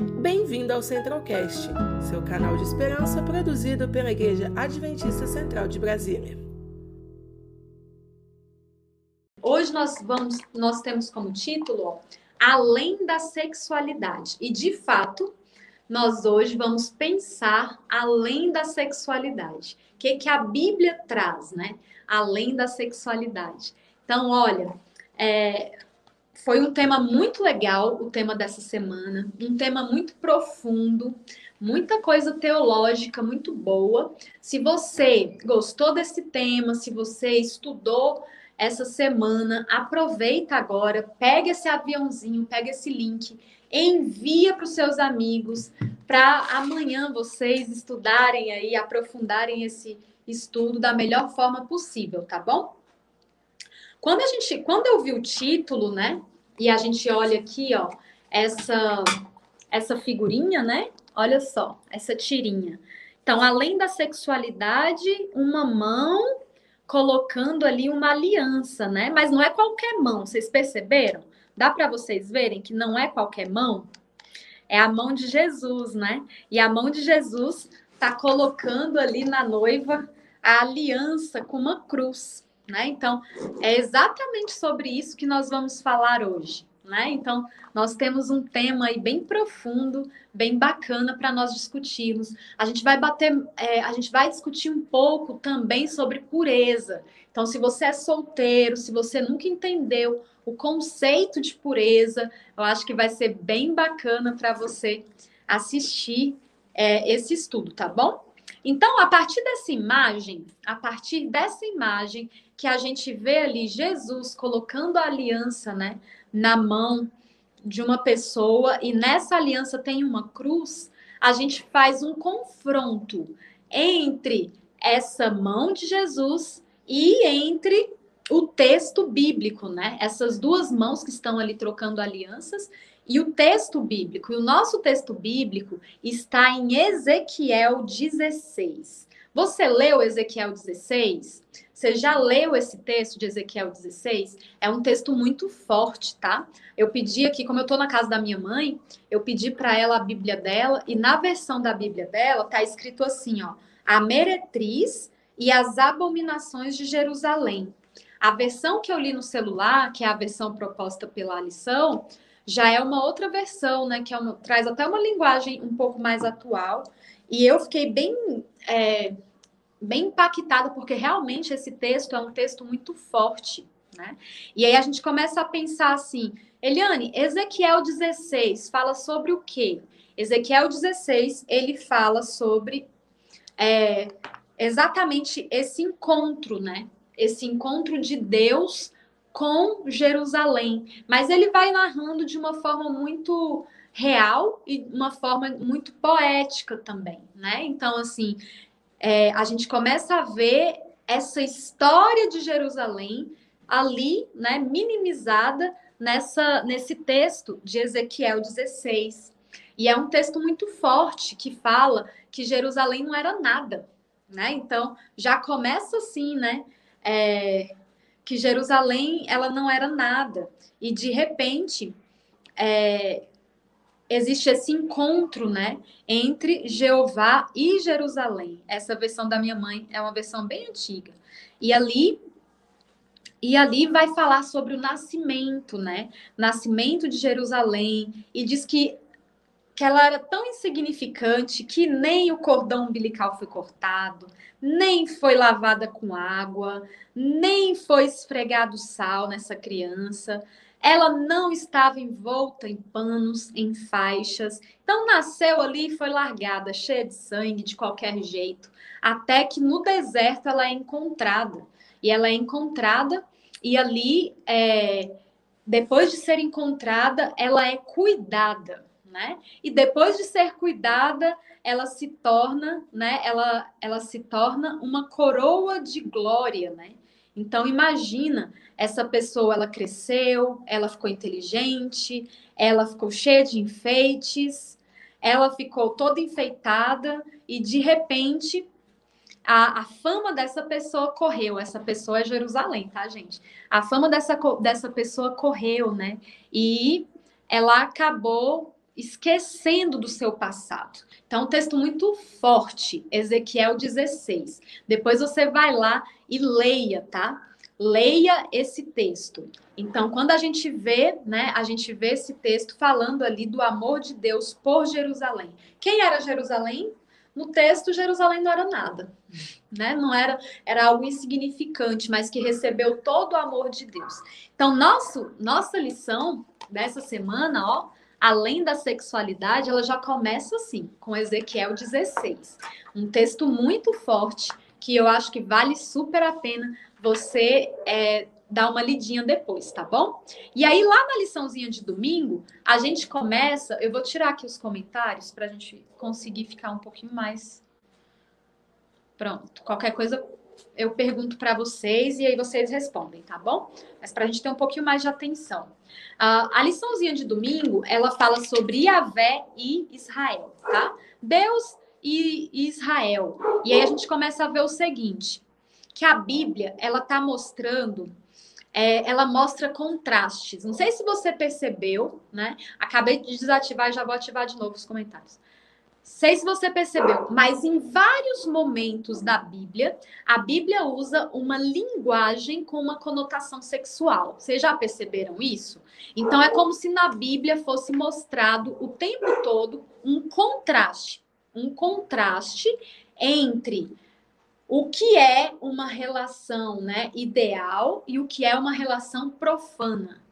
Bem-vindo ao Centralcast, seu canal de esperança produzido pela Igreja Adventista Central de Brasília. Hoje nós vamos, nós temos como título Além da sexualidade. E de fato, nós hoje vamos pensar além da sexualidade. O que, que a Bíblia traz, né? Além da sexualidade. Então, olha, é, foi um tema muito legal, o tema dessa semana, um tema muito profundo, muita coisa teológica muito boa. Se você gostou desse tema, se você estudou essa semana, aproveita agora, pega esse aviãozinho, pega esse link, envia para os seus amigos, para amanhã vocês estudarem aí, aprofundarem esse estudo da melhor forma possível, tá bom? Quando a gente, quando eu vi o título, né, e a gente olha aqui, ó, essa essa figurinha, né? Olha só, essa tirinha. Então, além da sexualidade, uma mão colocando ali uma aliança, né? Mas não é qualquer mão, vocês perceberam? Dá para vocês verem que não é qualquer mão? É a mão de Jesus, né? E a mão de Jesus tá colocando ali na noiva a aliança com uma cruz. Né? Então, é exatamente sobre isso que nós vamos falar hoje. Né? Então, nós temos um tema aí bem profundo, bem bacana para nós discutirmos. A gente vai bater, é, a gente vai discutir um pouco também sobre pureza. Então, se você é solteiro, se você nunca entendeu o conceito de pureza, eu acho que vai ser bem bacana para você assistir é, esse estudo, tá bom? Então, a partir dessa imagem, a partir dessa imagem, que a gente vê ali Jesus colocando a aliança, né, na mão de uma pessoa e nessa aliança tem uma cruz, a gente faz um confronto entre essa mão de Jesus e entre o texto bíblico, né? Essas duas mãos que estão ali trocando alianças e o texto bíblico. E o nosso texto bíblico está em Ezequiel 16. Você leu Ezequiel 16? Você já leu esse texto de Ezequiel 16? É um texto muito forte, tá? Eu pedi aqui, como eu tô na casa da minha mãe, eu pedi para ela a Bíblia dela e na versão da Bíblia dela tá escrito assim, ó: A meretriz e as abominações de Jerusalém. A versão que eu li no celular, que é a versão proposta pela lição, já é uma outra versão, né? Que é uma, traz até uma linguagem um pouco mais atual. E eu fiquei bem é, bem impactada, porque realmente esse texto é um texto muito forte, né? E aí a gente começa a pensar assim, Eliane, Ezequiel 16 fala sobre o quê? Ezequiel 16, ele fala sobre é, exatamente esse encontro, né? Esse encontro de Deus com Jerusalém. Mas ele vai narrando de uma forma muito real e uma forma muito poética também, né? Então, assim, é, a gente começa a ver essa história de Jerusalém ali, né, minimizada nessa, nesse texto de Ezequiel 16. E é um texto muito forte que fala que Jerusalém não era nada, né? Então já começa assim, né? É, que Jerusalém ela não era nada e de repente é, existe esse encontro, né, entre Jeová e Jerusalém. Essa versão da minha mãe é uma versão bem antiga. E ali e ali vai falar sobre o nascimento, né? Nascimento de Jerusalém e diz que que ela era tão insignificante que nem o cordão umbilical foi cortado, nem foi lavada com água, nem foi esfregado sal nessa criança. Ela não estava envolta em panos, em faixas. Então nasceu ali e foi largada, cheia de sangue, de qualquer jeito. Até que no deserto ela é encontrada. E ela é encontrada, e ali, é, depois de ser encontrada, ela é cuidada. Né? E depois de ser cuidada, ela se torna, né? Ela, ela se torna uma coroa de glória, né? Então imagina essa pessoa, ela cresceu, ela ficou inteligente, ela ficou cheia de enfeites, ela ficou toda enfeitada e de repente a, a, fama dessa pessoa correu. Essa pessoa é Jerusalém, tá, gente? A fama dessa, dessa pessoa correu, né? E ela acabou esquecendo do seu passado. Então, um texto muito forte, Ezequiel 16. Depois você vai lá e leia, tá? Leia esse texto. Então, quando a gente vê, né, a gente vê esse texto falando ali do amor de Deus por Jerusalém. Quem era Jerusalém? No texto, Jerusalém não era nada, né? Não era, era algo insignificante, mas que recebeu todo o amor de Deus. Então, nosso, nossa lição dessa semana, ó, além da sexualidade, ela já começa assim, com Ezequiel 16. Um texto muito forte que eu acho que vale super a pena você é, dar uma lidinha depois, tá bom? E aí, lá na liçãozinha de domingo, a gente começa. Eu vou tirar aqui os comentários para a gente conseguir ficar um pouquinho mais. Pronto. Qualquer coisa eu pergunto para vocês e aí vocês respondem, tá bom? Mas para a gente ter um pouquinho mais de atenção. Uh, a liçãozinha de domingo, ela fala sobre Yahvé e Israel, tá? Deus e Israel. E aí a gente começa a ver o seguinte, que a Bíblia, ela tá mostrando é, ela mostra contrastes. Não sei se você percebeu, né? Acabei de desativar e já vou ativar de novo os comentários sei se você percebeu, mas em vários momentos da Bíblia, a Bíblia usa uma linguagem com uma conotação sexual. Vocês já perceberam isso? Então é como se na Bíblia fosse mostrado o tempo todo um contraste, um contraste entre o que é uma relação, né, ideal e o que é uma relação profana.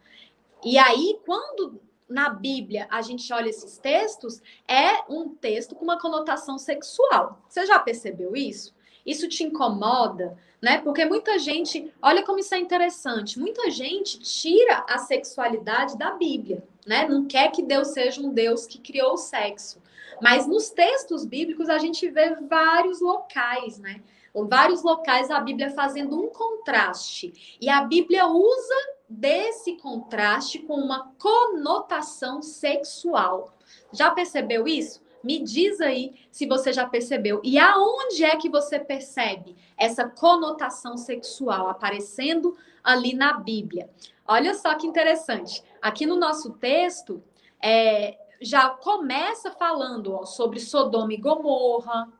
E aí, quando na Bíblia a gente olha esses textos, é um texto com uma conotação sexual. Você já percebeu isso? Isso te incomoda, né? Porque muita gente, olha como isso é interessante, muita gente tira a sexualidade da Bíblia, né? Não quer que Deus seja um Deus que criou o sexo. Mas nos textos bíblicos a gente vê vários locais, né? Vários locais a Bíblia fazendo um contraste. E a Bíblia usa desse contraste com uma conotação sexual. Já percebeu isso? Me diz aí se você já percebeu. E aonde é que você percebe essa conotação sexual aparecendo ali na Bíblia? Olha só que interessante. Aqui no nosso texto, é, já começa falando ó, sobre Sodoma e Gomorra,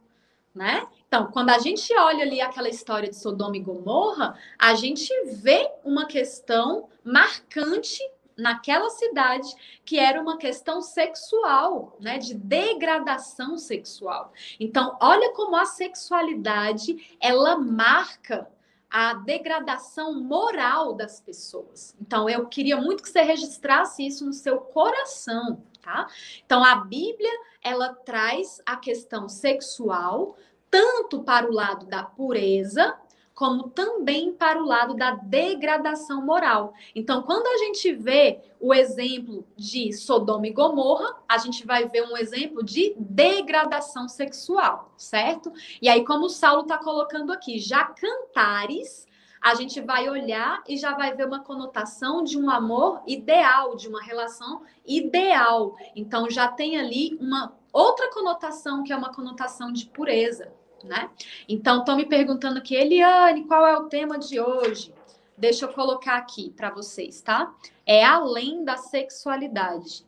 né? Então, quando a gente olha ali aquela história de Sodoma e Gomorra, a gente vê uma questão marcante naquela cidade que era uma questão sexual, né, de degradação sexual. Então, olha como a sexualidade ela marca a degradação moral das pessoas. Então, eu queria muito que você registrasse isso no seu coração, tá? Então, a Bíblia ela traz a questão sexual tanto para o lado da pureza, como também para o lado da degradação moral. Então, quando a gente vê o exemplo de Sodoma e Gomorra, a gente vai ver um exemplo de degradação sexual, certo? E aí, como o Saulo está colocando aqui, já cantares, a gente vai olhar e já vai ver uma conotação de um amor ideal, de uma relação ideal. Então, já tem ali uma outra conotação que é uma conotação de pureza né? Então, estão me perguntando aqui, Eliane, qual é o tema de hoje? Deixa eu colocar aqui para vocês, tá? É além da sexualidade.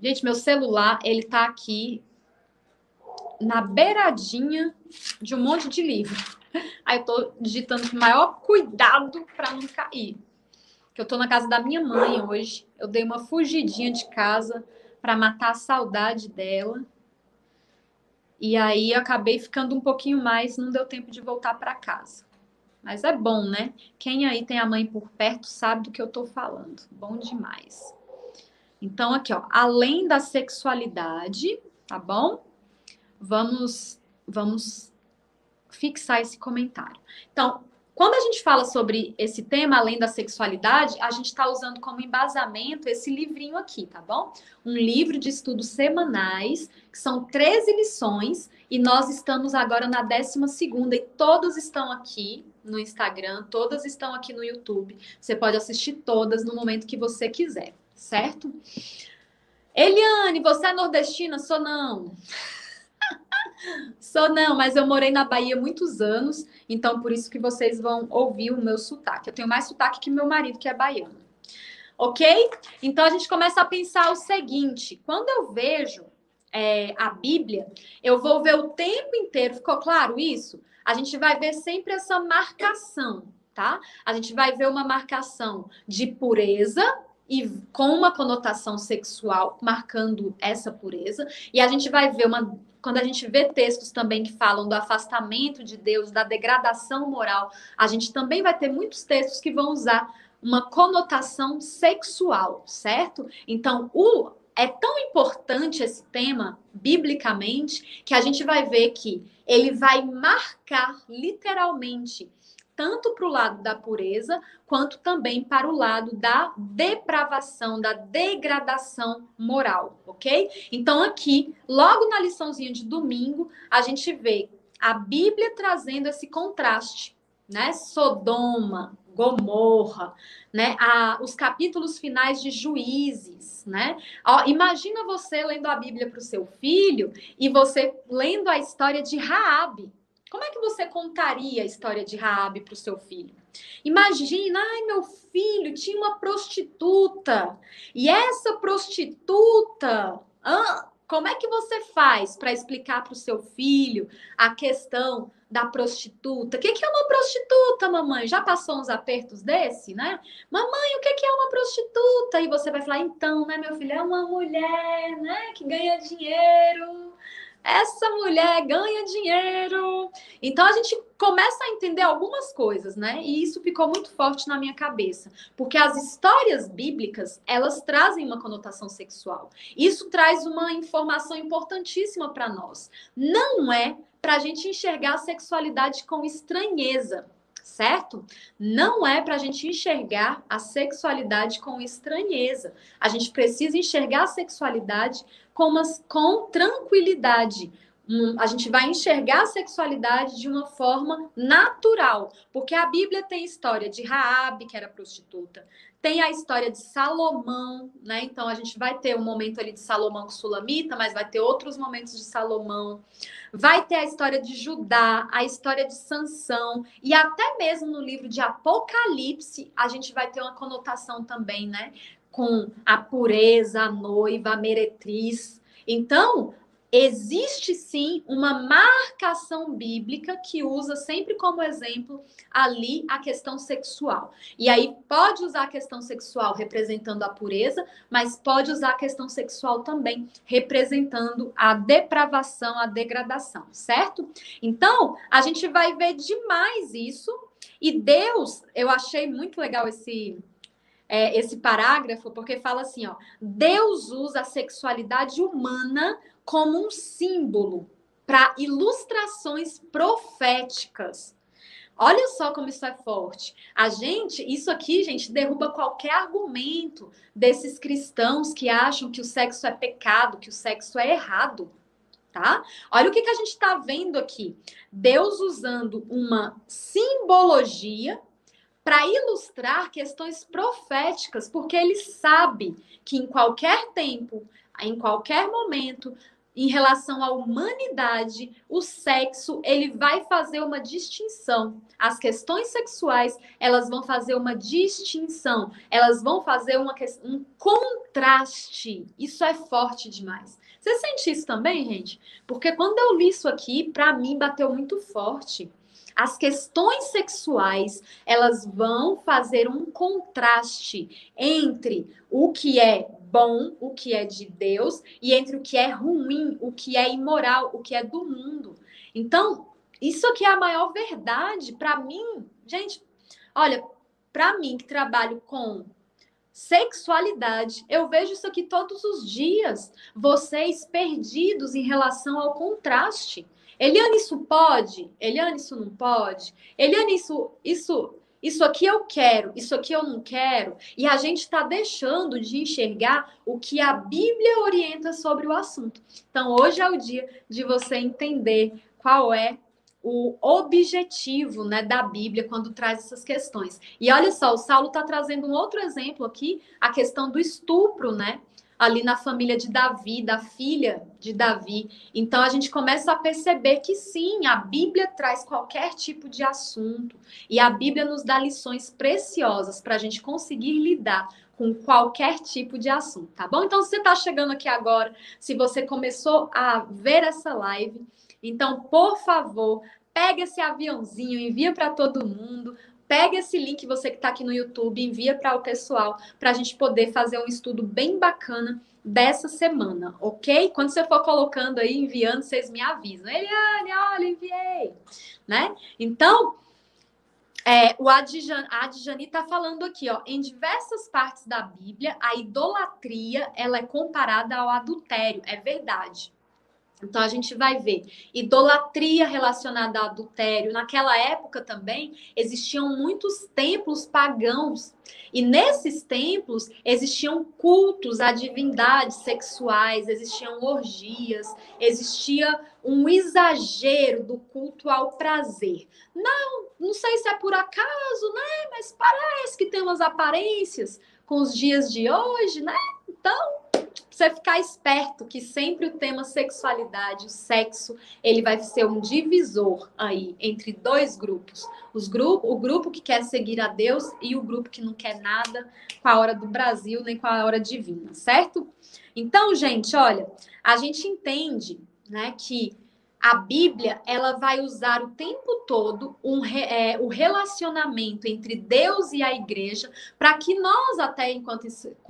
Gente, meu celular, ele tá aqui na beiradinha de um monte de livro. Aí eu tô digitando com maior cuidado para não cair. Que eu tô na casa da minha mãe hoje. Eu dei uma fugidinha de casa para matar a saudade dela. E aí acabei ficando um pouquinho mais, não deu tempo de voltar para casa. Mas é bom, né? Quem aí tem a mãe por perto sabe do que eu tô falando. Bom demais. Então aqui, ó, além da sexualidade, tá bom? Vamos vamos fixar esse comentário. Então, quando a gente fala sobre esse tema, além da sexualidade, a gente está usando como embasamento esse livrinho aqui, tá bom? Um livro de estudos semanais, que são 13 lições, e nós estamos agora na 12 e todas estão aqui no Instagram, todas estão aqui no YouTube. Você pode assistir todas no momento que você quiser, certo? Eliane, você é nordestina? Sou não. Sou não, mas eu morei na Bahia muitos anos, então por isso que vocês vão ouvir o meu sotaque. Eu tenho mais sotaque que meu marido, que é baiano. Ok? Então a gente começa a pensar o seguinte: quando eu vejo é, a Bíblia, eu vou ver o tempo inteiro, ficou claro isso? A gente vai ver sempre essa marcação, tá? A gente vai ver uma marcação de pureza e com uma conotação sexual, marcando essa pureza, e a gente vai ver uma quando a gente vê textos também que falam do afastamento de Deus, da degradação moral, a gente também vai ter muitos textos que vão usar uma conotação sexual, certo? Então, o é tão importante esse tema, biblicamente, que a gente vai ver que ele vai marcar literalmente tanto para o lado da pureza, quanto também para o lado da depravação, da degradação moral, ok? Então, aqui, logo na liçãozinha de domingo, a gente vê a Bíblia trazendo esse contraste, né? Sodoma, Gomorra, né? A, os capítulos finais de Juízes, né? Ó, imagina você lendo a Bíblia para o seu filho e você lendo a história de Raabe. Como é que você contaria a história de Raabe para o seu filho? Imagina, ai meu filho tinha uma prostituta e essa prostituta, ah, como é que você faz para explicar para o seu filho a questão da prostituta? O que, que é uma prostituta, mamãe? Já passou uns apertos desse, né? Mamãe, o que, que é uma prostituta? E você vai falar, então, né, meu filho, é uma mulher, né, que ganha dinheiro essa mulher ganha dinheiro. Então a gente começa a entender algumas coisas, né? E isso ficou muito forte na minha cabeça, porque as histórias bíblicas, elas trazem uma conotação sexual. Isso traz uma informação importantíssima para nós. Não é para a gente enxergar a sexualidade com estranheza certo? Não é para a gente enxergar a sexualidade com estranheza. A gente precisa enxergar a sexualidade com, umas, com tranquilidade. Um, a gente vai enxergar a sexualidade de uma forma natural, porque a Bíblia tem história de Raabe, que era prostituta, tem a história de Salomão, né? Então a gente vai ter um momento ali de Salomão com Sulamita, mas vai ter outros momentos de Salomão. Vai ter a história de Judá, a história de Sansão e até mesmo no livro de Apocalipse a gente vai ter uma conotação também, né? Com a pureza, a noiva, a meretriz. Então, existe sim uma marcação bíblica que usa sempre como exemplo ali a questão sexual. E aí pode usar a questão sexual representando a pureza, mas pode usar a questão sexual também representando a depravação, a degradação, certo? Então, a gente vai ver demais isso. E Deus, eu achei muito legal esse é, esse parágrafo, porque fala assim, ó, Deus usa a sexualidade humana como um símbolo para ilustrações proféticas. Olha só como isso é forte. A gente, isso aqui, gente, derruba qualquer argumento desses cristãos que acham que o sexo é pecado, que o sexo é errado, tá? Olha o que, que a gente está vendo aqui. Deus usando uma simbologia para ilustrar questões proféticas, porque ele sabe que em qualquer tempo, em qualquer momento, em relação à humanidade, o sexo, ele vai fazer uma distinção. As questões sexuais, elas vão fazer uma distinção, elas vão fazer uma, um contraste. Isso é forte demais. Você sente isso também, gente? Porque quando eu li isso aqui, para mim bateu muito forte. As questões sexuais, elas vão fazer um contraste entre o que é bom, o que é de Deus, e entre o que é ruim, o que é imoral, o que é do mundo. Então, isso aqui é a maior verdade para mim. Gente, olha, para mim que trabalho com sexualidade, eu vejo isso aqui todos os dias. Vocês perdidos em relação ao contraste. Eliane, isso pode? Eliane, isso não pode? Eliane, isso, isso isso aqui eu quero, isso aqui eu não quero, e a gente está deixando de enxergar o que a Bíblia orienta sobre o assunto. Então, hoje é o dia de você entender qual é o objetivo né, da Bíblia quando traz essas questões. E olha só, o Saulo está trazendo um outro exemplo aqui, a questão do estupro, né? Ali na família de Davi, da filha de Davi. Então a gente começa a perceber que sim, a Bíblia traz qualquer tipo de assunto e a Bíblia nos dá lições preciosas para a gente conseguir lidar com qualquer tipo de assunto, tá bom? Então, se você está chegando aqui agora, se você começou a ver essa live, então, por favor, pega esse aviãozinho, envia para todo mundo, pega esse link, você que está aqui no YouTube, envia para o pessoal, para a gente poder fazer um estudo bem bacana dessa semana, ok? Quando você for colocando aí, enviando, vocês me avisam. Eliane, olha, enviei, né? Então, é, o Adjani está falando aqui, ó, em diversas partes da Bíblia, a idolatria ela é comparada ao adultério, é verdade. Então a gente vai ver idolatria relacionada a adultério. Naquela época também existiam muitos templos pagãos. E nesses templos existiam cultos a divindades sexuais, existiam orgias, existia um exagero do culto ao prazer. Não, não sei se é por acaso, né? Mas parece que tem umas aparências com os dias de hoje, né? Então, você ficar esperto que sempre o tema sexualidade, o sexo, ele vai ser um divisor aí entre dois grupos. Os grupo, o grupo que quer seguir a Deus e o grupo que não quer nada com a hora do Brasil nem com a hora divina, certo? Então, gente, olha, a gente entende, né, que a Bíblia ela vai usar o tempo todo um, é, o relacionamento entre Deus e a igreja para que nós, até enquanto,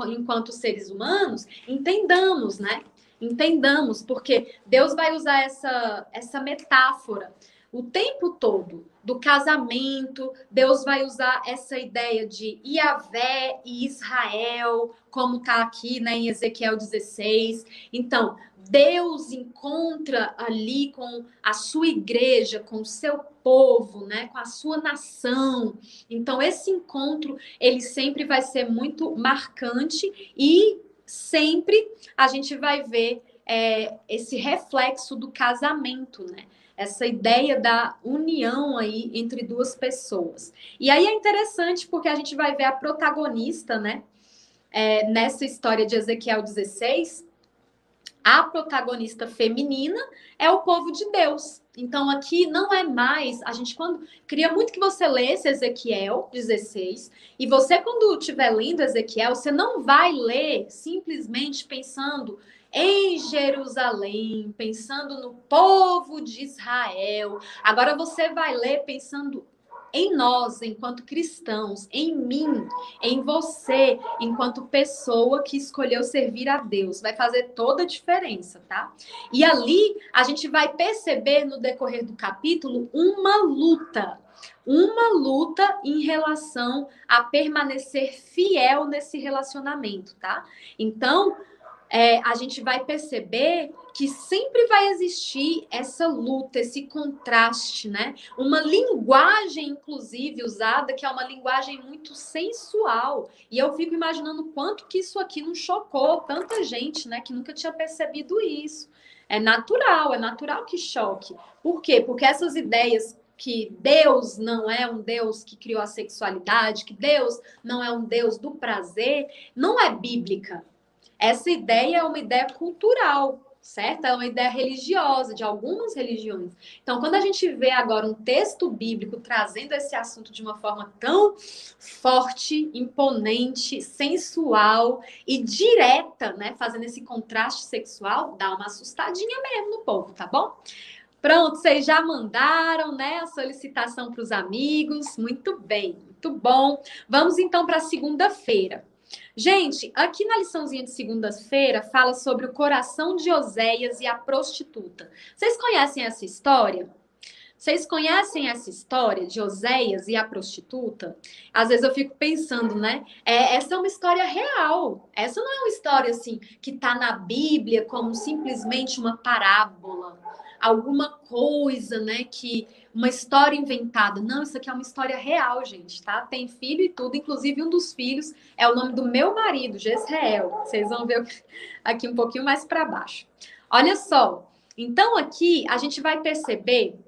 enquanto seres humanos, entendamos, né? Entendamos, porque Deus vai usar essa, essa metáfora o tempo todo do casamento, Deus vai usar essa ideia de Iavé e Israel, como está aqui né, em Ezequiel 16. Então, Deus encontra ali com a sua igreja, com o seu povo, né, com a sua nação. Então esse encontro ele sempre vai ser muito marcante e sempre a gente vai ver é, esse reflexo do casamento, né? Essa ideia da união aí entre duas pessoas. E aí é interessante porque a gente vai ver a protagonista, né? É, nessa história de Ezequiel 16, a protagonista feminina é o povo de Deus. Então aqui não é mais, a gente quando queria muito que você lesse Ezequiel 16, e você quando estiver lendo Ezequiel, você não vai ler simplesmente pensando em Jerusalém, pensando no povo de Israel. Agora você vai ler pensando em nós, enquanto cristãos, em mim, em você, enquanto pessoa que escolheu servir a Deus. Vai fazer toda a diferença, tá? E ali a gente vai perceber no decorrer do capítulo uma luta. Uma luta em relação a permanecer fiel nesse relacionamento, tá? Então, é, a gente vai perceber que sempre vai existir essa luta, esse contraste, né? Uma linguagem, inclusive, usada, que é uma linguagem muito sensual. E eu fico imaginando quanto que isso aqui não chocou tanta gente, né? Que nunca tinha percebido isso. É natural, é natural que choque. Por quê? Porque essas ideias que Deus não é um Deus que criou a sexualidade, que Deus não é um Deus do prazer, não é bíblica. Essa ideia é uma ideia cultural, certo? É uma ideia religiosa, de algumas religiões. Então, quando a gente vê agora um texto bíblico trazendo esse assunto de uma forma tão forte, imponente, sensual e direta, né? Fazendo esse contraste sexual, dá uma assustadinha mesmo no povo, tá bom? Pronto, vocês já mandaram, né, a solicitação para os amigos. Muito bem, muito bom. Vamos então para segunda-feira. Gente, aqui na liçãozinha de segunda-feira fala sobre o coração de Oséias e a prostituta. Vocês conhecem essa história? Vocês conhecem essa história de Oséias e a prostituta? Às vezes eu fico pensando, né? É, essa é uma história real. Essa não é uma história assim que está na Bíblia como simplesmente uma parábola, alguma coisa, né? Que uma história inventada. Não, isso aqui é uma história real, gente, tá? Tem filho e tudo, inclusive um dos filhos é o nome do meu marido, Jezreel. Vocês vão ver aqui um pouquinho mais para baixo. Olha só. Então aqui a gente vai perceber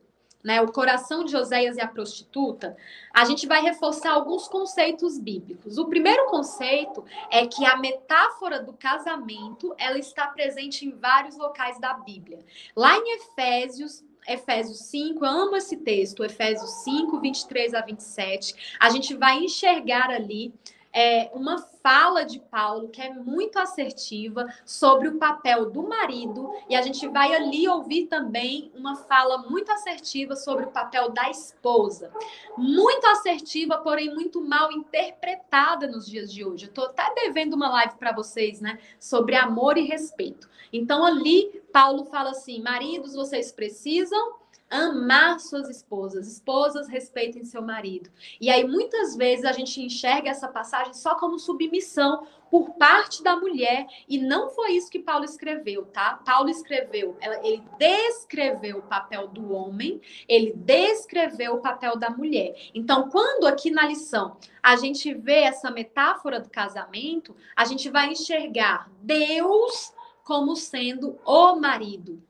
né, o coração de Oséias e a prostituta, a gente vai reforçar alguns conceitos bíblicos. O primeiro conceito é que a metáfora do casamento, ela está presente em vários locais da Bíblia. Lá em Efésios, Efésios 5, eu amo esse texto, Efésios 5, 23 a 27. A gente vai enxergar ali é, uma fala de Paulo que é muito assertiva sobre o papel do marido, e a gente vai ali ouvir também uma fala muito assertiva sobre o papel da esposa. Muito assertiva, porém muito mal interpretada nos dias de hoje. Eu estou até devendo uma live para vocês, né, sobre amor e respeito. Então ali Paulo fala assim: "Maridos, vocês precisam amar suas esposas. Esposas respeitem seu marido. E aí muitas vezes a gente enxerga essa passagem só como submissão por parte da mulher e não foi isso que Paulo escreveu, tá? Paulo escreveu, ele descreveu o papel do homem, ele descreveu o papel da mulher. Então, quando aqui na lição a gente vê essa metáfora do casamento, a gente vai enxergar Deus como sendo o marido.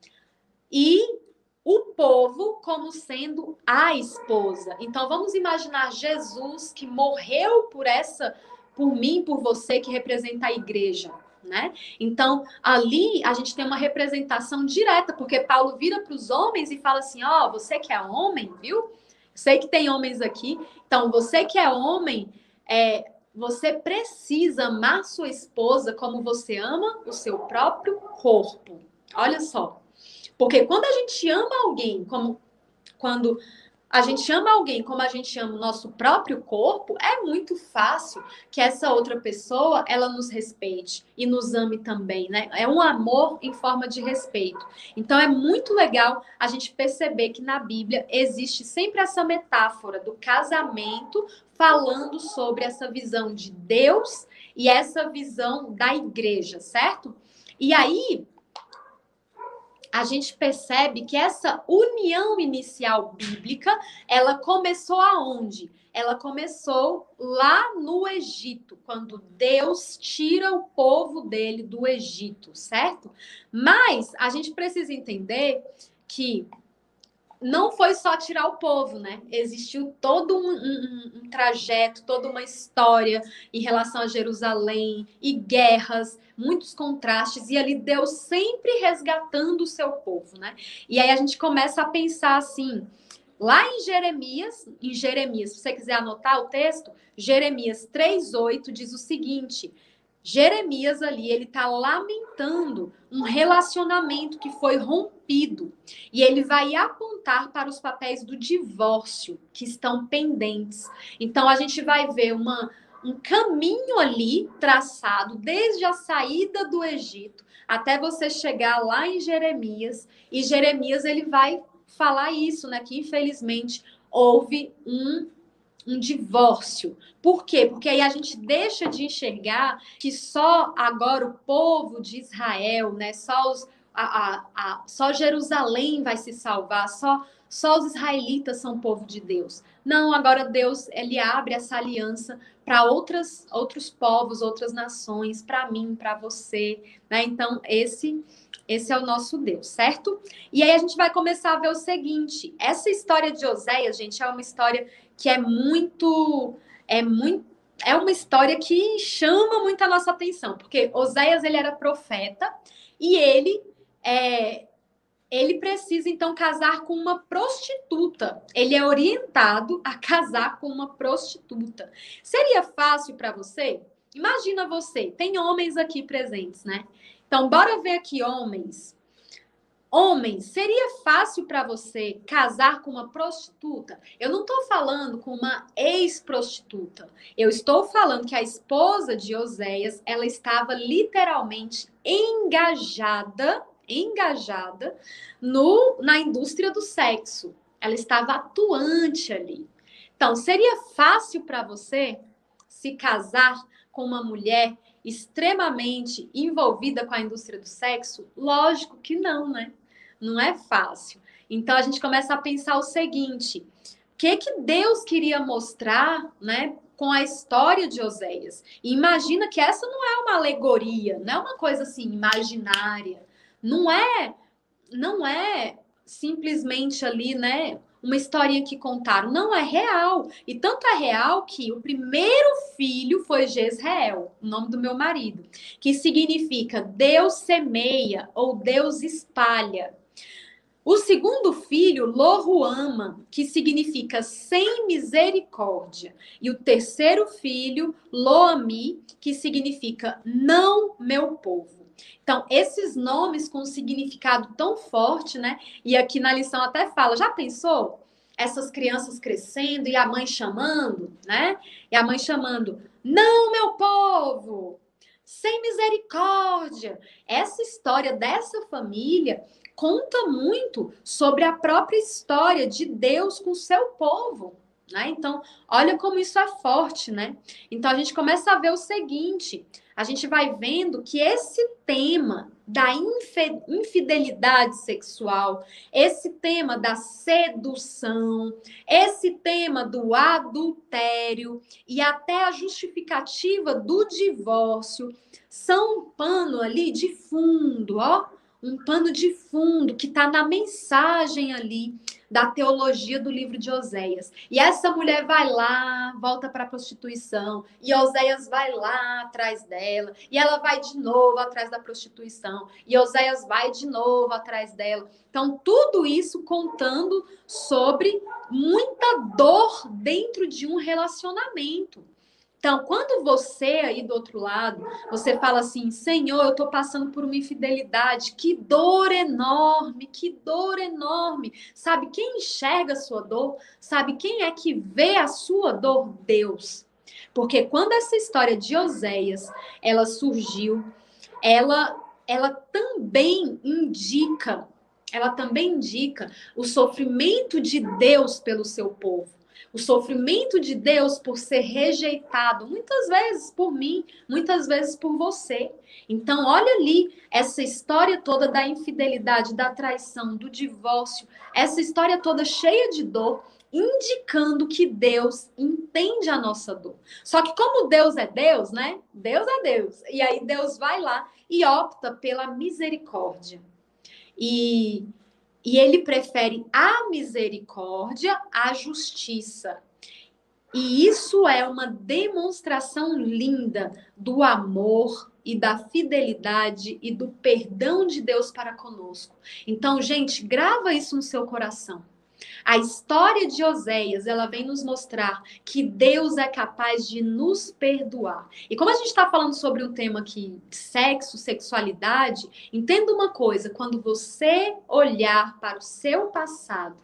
E o povo como sendo a esposa. Então vamos imaginar Jesus que morreu por essa, por mim, por você que representa a igreja. Né? Então, ali a gente tem uma representação direta, porque Paulo vira para os homens e fala assim: Ó, oh, você que é homem, viu? Sei que tem homens aqui, então você que é homem, é, você precisa amar sua esposa como você ama o seu próprio corpo. Olha só, porque quando a gente ama alguém, como quando a gente ama alguém como a gente ama o nosso próprio corpo, é muito fácil que essa outra pessoa ela nos respeite e nos ame também, né? É um amor em forma de respeito. Então é muito legal a gente perceber que na Bíblia existe sempre essa metáfora do casamento falando sobre essa visão de Deus e essa visão da igreja, certo? E aí, a gente percebe que essa união inicial bíblica, ela começou aonde? Ela começou lá no Egito, quando Deus tira o povo dele do Egito, certo? Mas a gente precisa entender que não foi só tirar o povo, né? Existiu todo um, um, um, trajeto, toda uma história em relação a Jerusalém e guerras, muitos contrastes, e ali Deus sempre resgatando o seu povo, né? E aí a gente começa a pensar assim. Lá em Jeremias, em Jeremias, se você quiser anotar o texto, Jeremias 3:8 diz o seguinte: Jeremias ali, ele está lamentando um relacionamento que foi rompido. E ele vai apontar para os papéis do divórcio que estão pendentes. Então a gente vai ver uma, um caminho ali traçado desde a saída do Egito até você chegar lá em Jeremias. E Jeremias ele vai falar isso, né? Que infelizmente houve um um divórcio. Por quê? Porque aí a gente deixa de enxergar que só agora o povo de Israel, né, só, os, a, a, a, só Jerusalém vai se salvar, só, só os israelitas são povo de Deus. Não, agora Deus ele abre essa aliança para outras outros povos, outras nações, para mim, para você, né? Então esse esse é o nosso Deus, certo? E aí a gente vai começar a ver o seguinte: essa história de Oséias, gente, é uma história que é muito é muito é uma história que chama muito a nossa atenção, porque Oséias ele era profeta e ele é, ele precisa então casar com uma prostituta. Ele é orientado a casar com uma prostituta. Seria fácil para você? Imagina você, tem homens aqui presentes, né? Então, bora ver aqui homens Homens, seria fácil para você casar com uma prostituta? Eu não estou falando com uma ex-prostituta. Eu estou falando que a esposa de Oséias, ela estava literalmente engajada, engajada no na indústria do sexo. Ela estava atuante ali. Então, seria fácil para você se casar com uma mulher extremamente envolvida com a indústria do sexo? Lógico que não, né? Não é fácil. Então a gente começa a pensar o seguinte: o que que Deus queria mostrar, né, com a história de Oséias? Imagina que essa não é uma alegoria, não é uma coisa assim imaginária, não é, não é simplesmente ali, né, uma historinha que contaram. Não, é real. E tanto é real que o primeiro filho foi Jezreel, o nome do meu marido, que significa Deus semeia ou Deus espalha. O segundo filho, Loruama, que significa sem misericórdia. E o terceiro filho, Loami, que significa não meu povo. Então, esses nomes com um significado tão forte, né? E aqui na lição até fala, já pensou? Essas crianças crescendo e a mãe chamando, né? E a mãe chamando, não, meu povo, sem misericórdia. Essa história dessa família conta muito sobre a própria história de Deus com o seu povo. Né? Então, olha como isso é forte, né? Então a gente começa a ver o seguinte: a gente vai vendo que esse tema da infidelidade sexual, esse tema da sedução, esse tema do adultério e até a justificativa do divórcio são um pano ali de fundo, ó um pano de fundo que está na mensagem ali da teologia do livro de Oséias. E essa mulher vai lá, volta para a prostituição, e Oséias vai lá atrás dela, e ela vai de novo atrás da prostituição, e Oséias vai de novo atrás dela. Então, tudo isso contando sobre muita dor dentro de um relacionamento. Então, quando você aí do outro lado, você fala assim, Senhor, eu estou passando por uma infidelidade, que dor enorme, que dor enorme. Sabe quem enxerga a sua dor? Sabe quem é que vê a sua dor? Deus. Porque quando essa história de Oséias, ela surgiu, ela, ela também indica, ela também indica o sofrimento de Deus pelo seu povo o sofrimento de Deus por ser rejeitado, muitas vezes por mim, muitas vezes por você. Então, olha ali essa história toda da infidelidade, da traição, do divórcio, essa história toda cheia de dor, indicando que Deus entende a nossa dor. Só que como Deus é Deus, né? Deus é Deus. E aí Deus vai lá e opta pela misericórdia. E e ele prefere a misericórdia à justiça. E isso é uma demonstração linda do amor e da fidelidade e do perdão de Deus para conosco. Então, gente, grava isso no seu coração. A história de Oséias, ela vem nos mostrar que Deus é capaz de nos perdoar. E como a gente está falando sobre um tema aqui, sexo, sexualidade, entenda uma coisa: quando você olhar para o seu passado,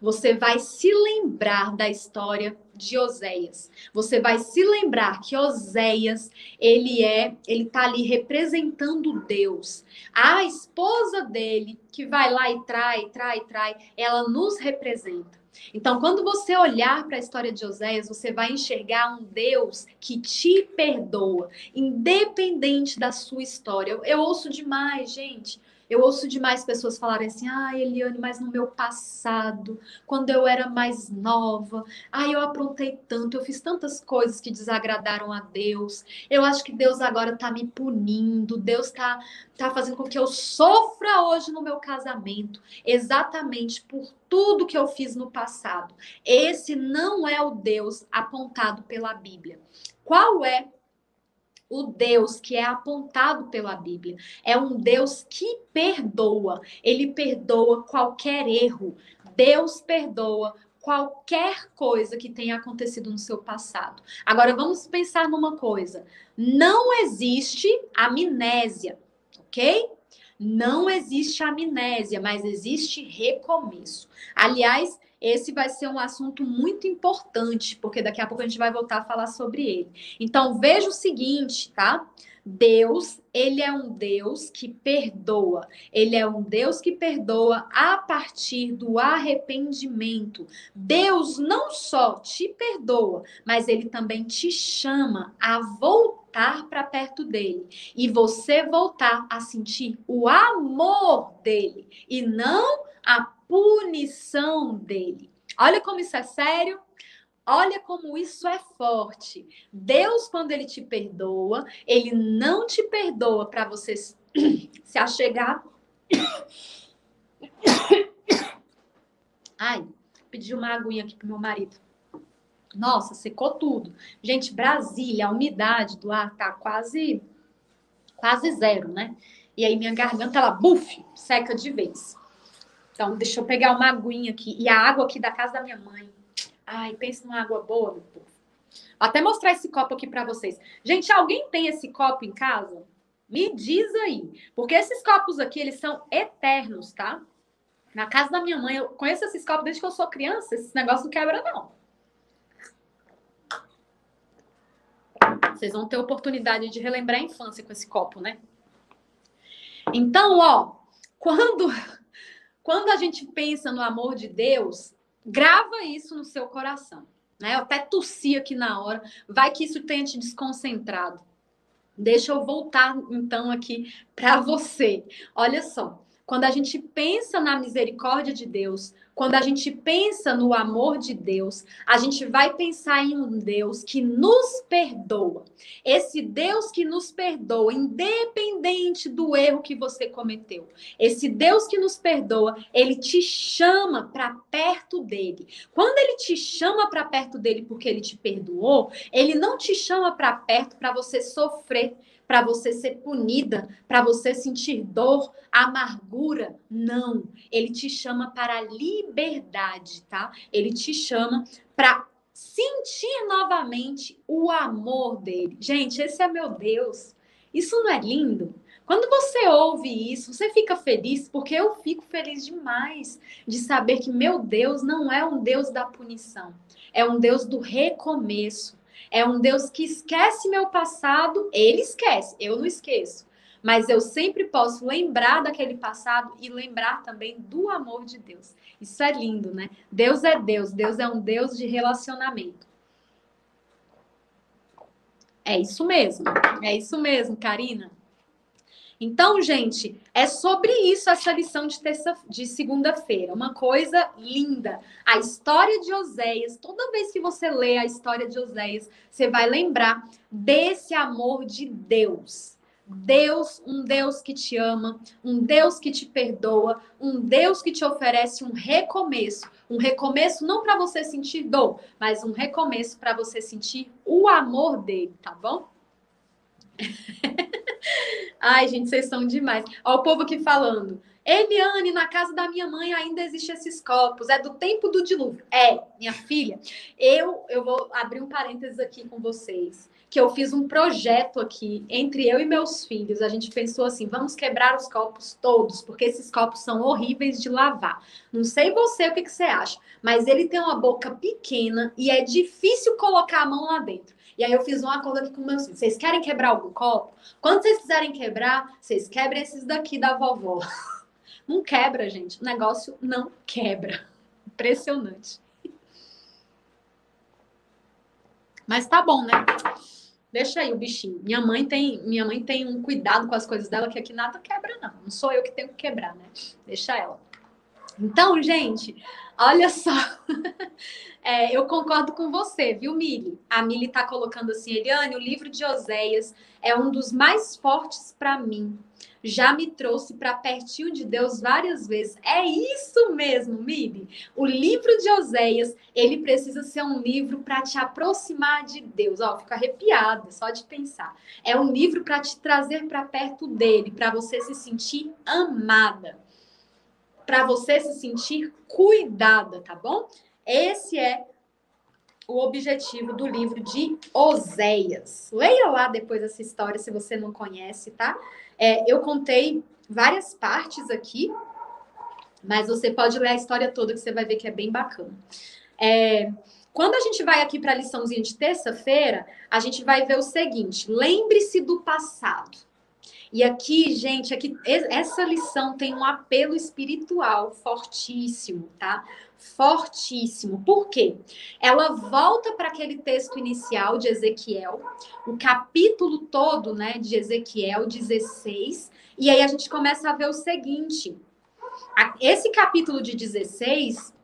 você vai se lembrar da história de Oséias. Você vai se lembrar que Oséias, ele é, ele tá ali representando Deus. A esposa dele, que vai lá e trai, trai, trai, ela nos representa. Então, quando você olhar para a história de Oséias, você vai enxergar um Deus que te perdoa, independente da sua história. Eu, eu ouço demais, gente. Eu ouço demais pessoas falarem assim: ah, Eliane, mas no meu passado, quando eu era mais nova, ah, eu aprontei tanto, eu fiz tantas coisas que desagradaram a Deus. Eu acho que Deus agora está me punindo, Deus está tá fazendo com que eu sofra hoje no meu casamento, exatamente por tudo que eu fiz no passado. Esse não é o Deus apontado pela Bíblia. Qual é o Deus que é apontado pela Bíblia. É um Deus que perdoa. Ele perdoa qualquer erro. Deus perdoa qualquer coisa que tenha acontecido no seu passado. Agora vamos pensar numa coisa: não existe amnésia, ok? Não existe amnésia, mas existe recomeço. Aliás, esse vai ser um assunto muito importante, porque daqui a pouco a gente vai voltar a falar sobre ele. Então, veja o seguinte, tá? Deus, ele é um Deus que perdoa. Ele é um Deus que perdoa a partir do arrependimento. Deus não só te perdoa, mas ele também te chama a voltar para perto dele e você voltar a sentir o amor dele e não a punição dele. Olha como isso é sério. Olha como isso é forte. Deus, quando ele te perdoa, ele não te perdoa para você se achegar. Ai, pedi uma aguinha aqui pro meu marido. Nossa, secou tudo. Gente, Brasília, a umidade do ar tá quase quase zero, né? E aí minha garganta ela buf, seca de vez. Então, deixa eu pegar uma aguinha aqui. E a água aqui da casa da minha mãe. Ai, pensa numa água boa, meu povo. Vou até mostrar esse copo aqui para vocês. Gente, alguém tem esse copo em casa? Me diz aí. Porque esses copos aqui, eles são eternos, tá? Na casa da minha mãe, eu conheço esses copos desde que eu sou criança. Esse negócio não quebra, não. Vocês vão ter oportunidade de relembrar a infância com esse copo, né? Então, ó, quando quando a gente pensa no amor de Deus, grava isso no seu coração. Né? Eu até tossi aqui na hora, vai que isso tenha te desconcentrado. Deixa eu voltar então aqui para você. Olha só, quando a gente pensa na misericórdia de Deus, quando a gente pensa no amor de Deus, a gente vai pensar em um Deus que nos perdoa. Esse Deus que nos perdoa, independente do erro que você cometeu. Esse Deus que nos perdoa, ele te chama para perto dele. Quando ele te chama para perto dele porque ele te perdoou, ele não te chama para perto para você sofrer para você ser punida, para você sentir dor, amargura. Não. Ele te chama para a liberdade, tá? Ele te chama para sentir novamente o amor dele. Gente, esse é meu Deus. Isso não é lindo? Quando você ouve isso, você fica feliz, porque eu fico feliz demais de saber que meu Deus não é um Deus da punição, é um Deus do recomeço. É um Deus que esquece meu passado, ele esquece, eu não esqueço. Mas eu sempre posso lembrar daquele passado e lembrar também do amor de Deus. Isso é lindo, né? Deus é Deus, Deus é um Deus de relacionamento. É isso mesmo, é isso mesmo, Karina. Então, gente, é sobre isso essa lição de, terça, de segunda-feira. Uma coisa linda. A história de Oséias, toda vez que você lê a história de Oséias, você vai lembrar desse amor de Deus. Deus, um Deus que te ama, um Deus que te perdoa, um Deus que te oferece um recomeço. Um recomeço não para você sentir dor, mas um recomeço para você sentir o amor dele, tá bom? Ai, gente, vocês são demais. Ó, o povo aqui falando. Eliane, na casa da minha mãe ainda existem esses copos. É do tempo do dilúvio. É, minha filha. Eu, eu vou abrir um parênteses aqui com vocês. Que eu fiz um projeto aqui entre eu e meus filhos. A gente pensou assim: vamos quebrar os copos todos, porque esses copos são horríveis de lavar. Não sei você o que, que você acha, mas ele tem uma boca pequena e é difícil colocar a mão lá dentro. E aí eu fiz um acordo aqui com meus filhos. Vocês querem quebrar algum copo? Quando vocês quiserem quebrar, vocês quebrem esses daqui da vovó. Não quebra, gente. O negócio não quebra. Impressionante. Mas tá bom, né? Deixa aí o bichinho. Minha mãe tem, minha mãe tem um cuidado com as coisas dela que aqui nada quebra não. Não sou eu que tenho que quebrar, né? Deixa ela. Então, gente, olha só. É, eu concordo com você, viu, Mili? A Mili está colocando assim, Eliane, o livro de Oséias é um dos mais fortes para mim. Já me trouxe para pertinho de Deus várias vezes. É isso mesmo, Mili. O livro de Oséias, ele precisa ser um livro para te aproximar de Deus. Ó, fico arrepiada só de pensar. É um livro para te trazer para perto dele, para você se sentir amada para você se sentir cuidada, tá bom? Esse é o objetivo do livro de Oséias. Leia lá depois essa história se você não conhece, tá? É, eu contei várias partes aqui, mas você pode ler a história toda que você vai ver que é bem bacana. É, quando a gente vai aqui para a liçãozinha de terça-feira, a gente vai ver o seguinte: lembre-se do passado. E aqui, gente, aqui essa lição tem um apelo espiritual fortíssimo, tá? Fortíssimo. Por quê? Ela volta para aquele texto inicial de Ezequiel, o capítulo todo, né, de Ezequiel 16, e aí a gente começa a ver o seguinte: esse capítulo de 16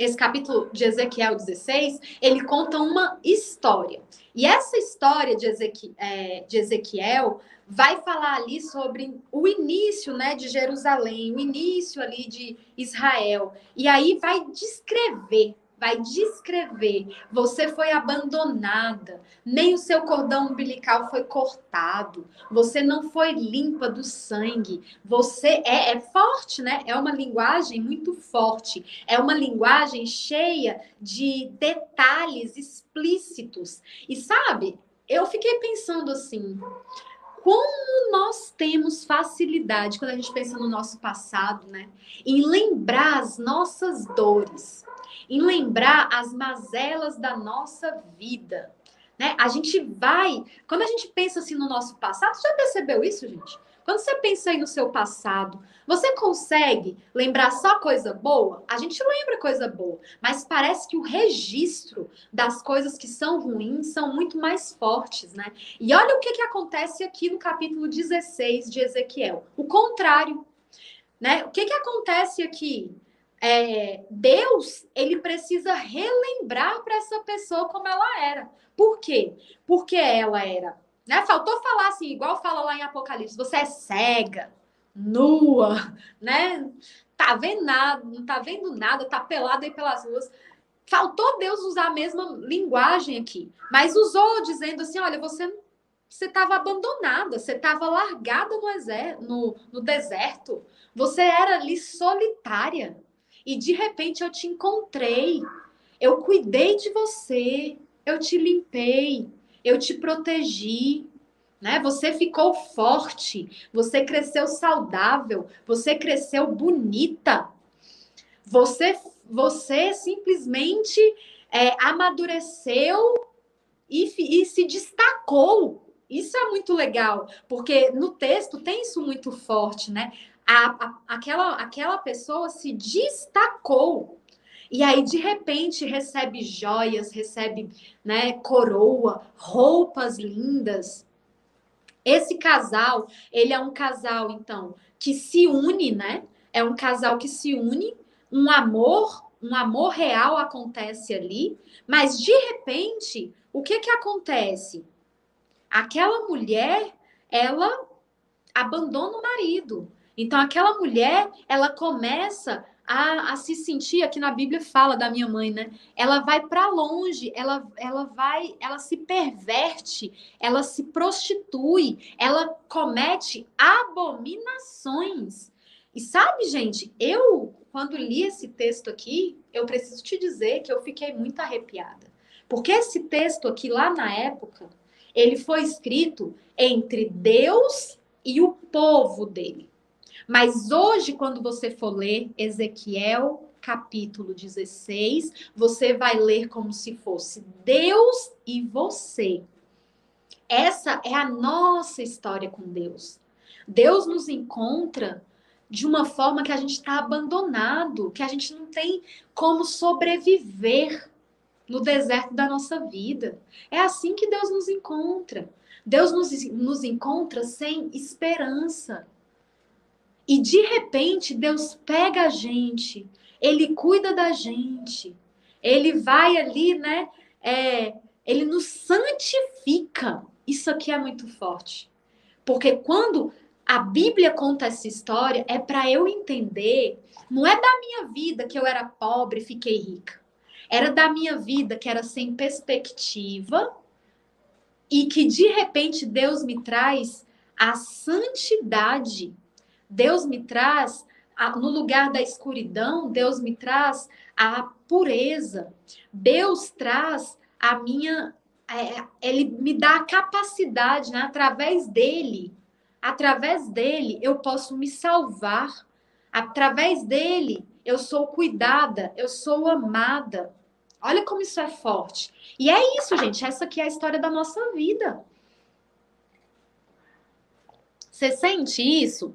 esse capítulo de Ezequiel 16, ele conta uma história. E essa história de, Ezequiel, é, de Ezequiel vai falar ali sobre o início né, de Jerusalém, o início ali de Israel. E aí vai descrever, vai descrever. Você foi abandonada, nem o seu cordão umbilical foi cortado, você não foi limpa do sangue. Você é, é forte, né? É uma linguagem muito forte, é uma linguagem cheia de detalhes explícitos. E sabe, eu fiquei pensando assim como nós temos facilidade, quando a gente pensa no nosso passado, né? Em lembrar as nossas dores, em lembrar as mazelas da nossa vida. Né? A gente vai, quando a gente pensa assim no nosso passado, você já percebeu isso, gente? Quando você pensa aí no seu passado, você consegue lembrar só coisa boa? A gente lembra coisa boa, mas parece que o registro das coisas que são ruins são muito mais fortes, né? E olha o que, que acontece aqui no capítulo 16 de Ezequiel. O contrário. Né? O que, que acontece aqui? É, Deus ele precisa relembrar para essa pessoa como ela era. Por quê? Porque ela era né? Faltou falar assim, igual fala lá em Apocalipse, você é cega, nua, né? Tá vendo nada, não tá vendo nada, tá pelado aí pelas ruas. Faltou Deus usar a mesma linguagem aqui, mas usou dizendo assim, olha, você você estava abandonada, você estava largada no, no, no deserto, você era ali solitária. E de repente eu te encontrei, eu cuidei de você, eu te limpei, eu te protegi, né? Você ficou forte, você cresceu saudável, você cresceu bonita. Você você simplesmente é, amadureceu e, e se destacou. Isso é muito legal, porque no texto tem isso muito forte, né? A, a, aquela, aquela pessoa se destacou. E aí, de repente, recebe joias, recebe né, coroa, roupas lindas. Esse casal, ele é um casal, então, que se une, né? É um casal que se une, um amor, um amor real acontece ali, mas de repente, o que que acontece? Aquela mulher, ela abandona o marido. Então, aquela mulher, ela começa a, a se sentir, aqui na Bíblia fala da minha mãe, né? Ela vai para longe, ela, ela vai, ela se perverte, ela se prostitui, ela comete abominações. E sabe, gente, eu, quando li esse texto aqui, eu preciso te dizer que eu fiquei muito arrepiada. Porque esse texto aqui, lá na época, ele foi escrito entre Deus e o povo dele. Mas hoje, quando você for ler Ezequiel capítulo 16, você vai ler como se fosse Deus e você. Essa é a nossa história com Deus. Deus nos encontra de uma forma que a gente está abandonado, que a gente não tem como sobreviver no deserto da nossa vida. É assim que Deus nos encontra. Deus nos, nos encontra sem esperança. E de repente, Deus pega a gente, ele cuida da gente, ele vai ali, né? É, ele nos santifica. Isso aqui é muito forte. Porque quando a Bíblia conta essa história, é para eu entender, não é da minha vida que eu era pobre e fiquei rica. Era da minha vida que era sem perspectiva e que de repente Deus me traz a santidade Deus me traz, a, no lugar da escuridão, Deus me traz a pureza. Deus traz a minha. É, ele me dá a capacidade, né? através dele, através dele, eu posso me salvar. Através dele, eu sou cuidada, eu sou amada. Olha como isso é forte. E é isso, gente. Essa aqui é a história da nossa vida. Você sente isso?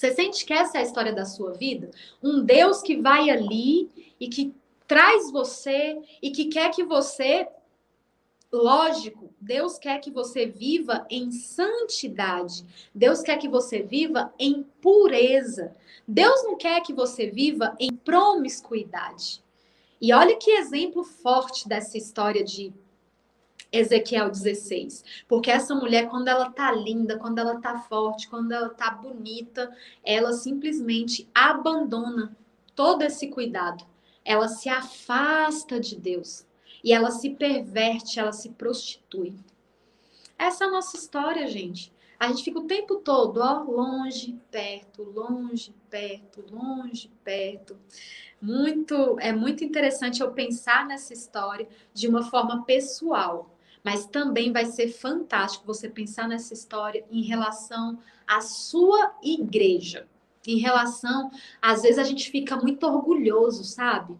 Você sente que essa é a história da sua vida? Um Deus que vai ali e que traz você e que quer que você Lógico, Deus quer que você viva em santidade. Deus quer que você viva em pureza. Deus não quer que você viva em promiscuidade. E olha que exemplo forte dessa história de Ezequiel 16. Porque essa mulher, quando ela tá linda, quando ela tá forte, quando ela tá bonita, ela simplesmente abandona todo esse cuidado. ela se afasta de Deus e ela se perverte, ela se prostitui. Essa é a nossa história, gente. A gente fica o tempo todo, ó, longe, perto, longe, perto, longe, perto. Muito, é muito interessante eu pensar nessa história de uma forma pessoal, mas também vai ser fantástico você pensar nessa história em relação à sua igreja. Em relação, às vezes a gente fica muito orgulhoso, sabe?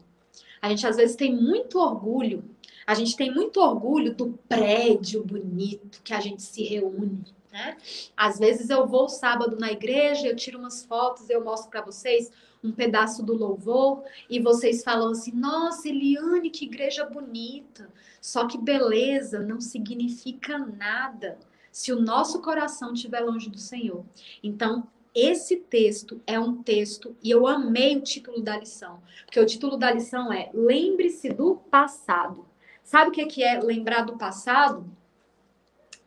A gente às vezes tem muito orgulho. A gente tem muito orgulho do prédio bonito que a gente se reúne né? Às vezes eu vou sábado na igreja, eu tiro umas fotos, eu mostro para vocês um pedaço do louvor e vocês falam assim: "Nossa, Eliane, que igreja bonita". Só que beleza não significa nada se o nosso coração estiver longe do Senhor. Então, esse texto é um texto e eu amei o título da lição, porque o título da lição é Lembre-se do passado. Sabe o que é lembrar do passado?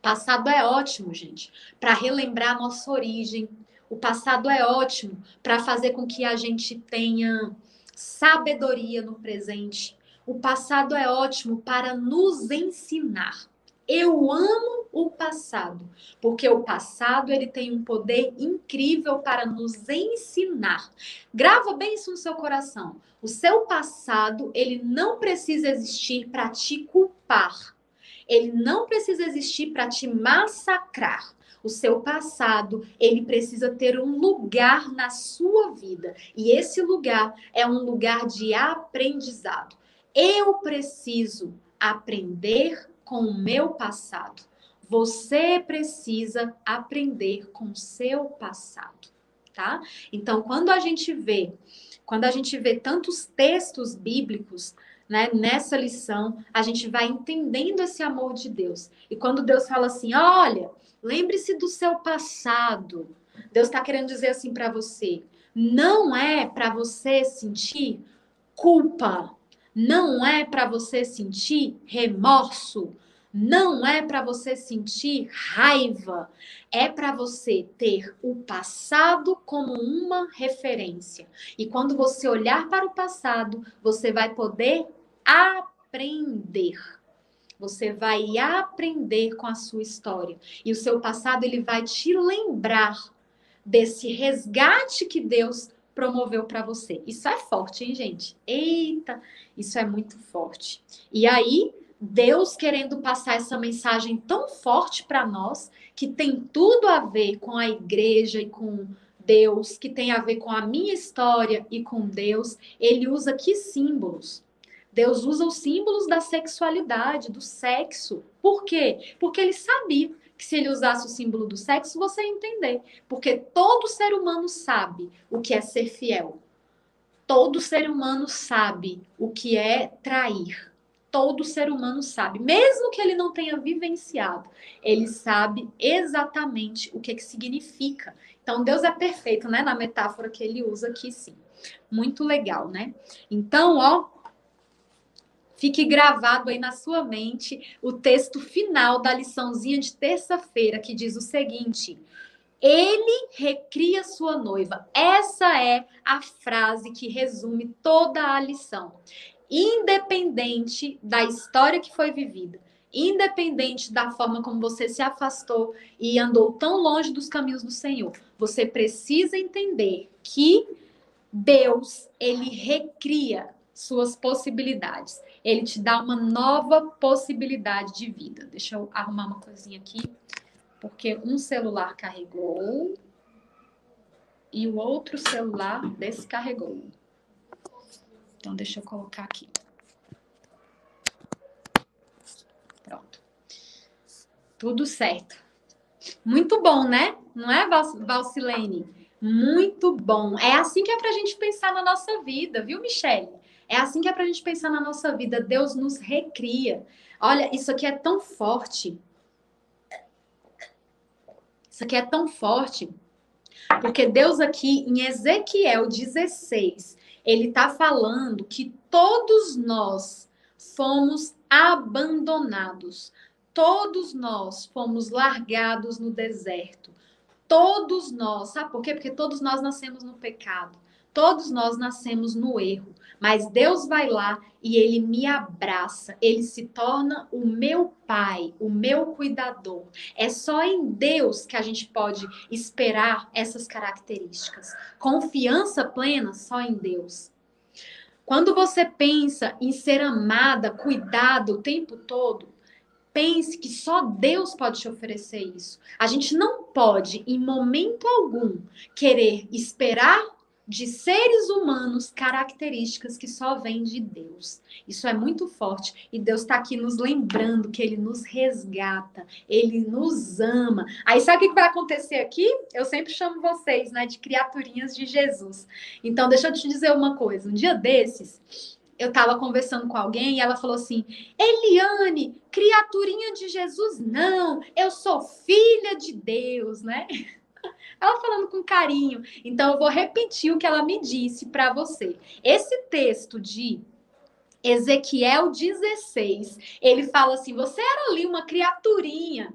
Passado é ótimo, gente, para relembrar nossa origem. O passado é ótimo para fazer com que a gente tenha sabedoria no presente. O passado é ótimo para nos ensinar. Eu amo o passado, porque o passado ele tem um poder incrível para nos ensinar. Grava bem isso no seu coração. O seu passado, ele não precisa existir para te culpar ele não precisa existir para te massacrar. O seu passado, ele precisa ter um lugar na sua vida. E esse lugar é um lugar de aprendizado. Eu preciso aprender com o meu passado. Você precisa aprender com o seu passado, tá? Então, quando a gente vê, quando a gente vê tantos textos bíblicos né, nessa lição, a gente vai entendendo esse amor de Deus. E quando Deus fala assim: olha, lembre-se do seu passado, Deus está querendo dizer assim para você: não é para você sentir culpa, não é para você sentir remorso, não é para você sentir raiva, é para você ter o passado como uma referência. E quando você olhar para o passado, você vai poder aprender. Você vai aprender com a sua história. E o seu passado ele vai te lembrar desse resgate que Deus promoveu para você. Isso é forte, hein, gente? Eita, isso é muito forte. E aí, Deus querendo passar essa mensagem tão forte para nós, que tem tudo a ver com a igreja e com Deus, que tem a ver com a minha história e com Deus, ele usa que símbolos? Deus usa os símbolos da sexualidade, do sexo. Por quê? Porque ele sabia que se ele usasse o símbolo do sexo, você ia entender. Porque todo ser humano sabe o que é ser fiel. Todo ser humano sabe o que é trair todo ser humano sabe, mesmo que ele não tenha vivenciado, ele sabe exatamente o que, que significa. Então, Deus é perfeito, né? Na metáfora que ele usa aqui, sim. Muito legal, né? Então, ó, fique gravado aí na sua mente o texto final da liçãozinha de terça-feira, que diz o seguinte. Ele recria sua noiva. Essa é a frase que resume toda a lição independente da história que foi vivida, independente da forma como você se afastou e andou tão longe dos caminhos do Senhor, você precisa entender que Deus, ele recria suas possibilidades. Ele te dá uma nova possibilidade de vida. Deixa eu arrumar uma coisinha aqui, porque um celular carregou e o outro celular descarregou. Então, deixa eu colocar aqui. Pronto. Tudo certo. Muito bom, né? Não é, Valcilene? Muito bom. É assim que é para a gente pensar na nossa vida, viu, Michele? É assim que é para a gente pensar na nossa vida. Deus nos recria. Olha, isso aqui é tão forte. Isso aqui é tão forte. Porque Deus aqui em Ezequiel 16, ele está falando que todos nós fomos abandonados, todos nós fomos largados no deserto. Todos nós, sabe por quê? Porque todos nós nascemos no pecado. Todos nós nascemos no erro, mas Deus vai lá e ele me abraça, ele se torna o meu pai, o meu cuidador. É só em Deus que a gente pode esperar essas características. Confiança plena só em Deus. Quando você pensa em ser amada, cuidada o tempo todo, pense que só Deus pode te oferecer isso. A gente não pode, em momento algum, querer esperar de seres humanos características que só vêm de Deus. Isso é muito forte e Deus está aqui nos lembrando que Ele nos resgata, Ele nos ama. Aí sabe o que vai acontecer aqui? Eu sempre chamo vocês, né, de criaturinhas de Jesus. Então deixa eu te dizer uma coisa. Um dia desses eu estava conversando com alguém e ela falou assim: Eliane, criaturinha de Jesus, não, eu sou filha de Deus, né? Ela falando com carinho. Então, eu vou repetir o que ela me disse para você. Esse texto de Ezequiel 16, ele fala assim: você era ali uma criaturinha.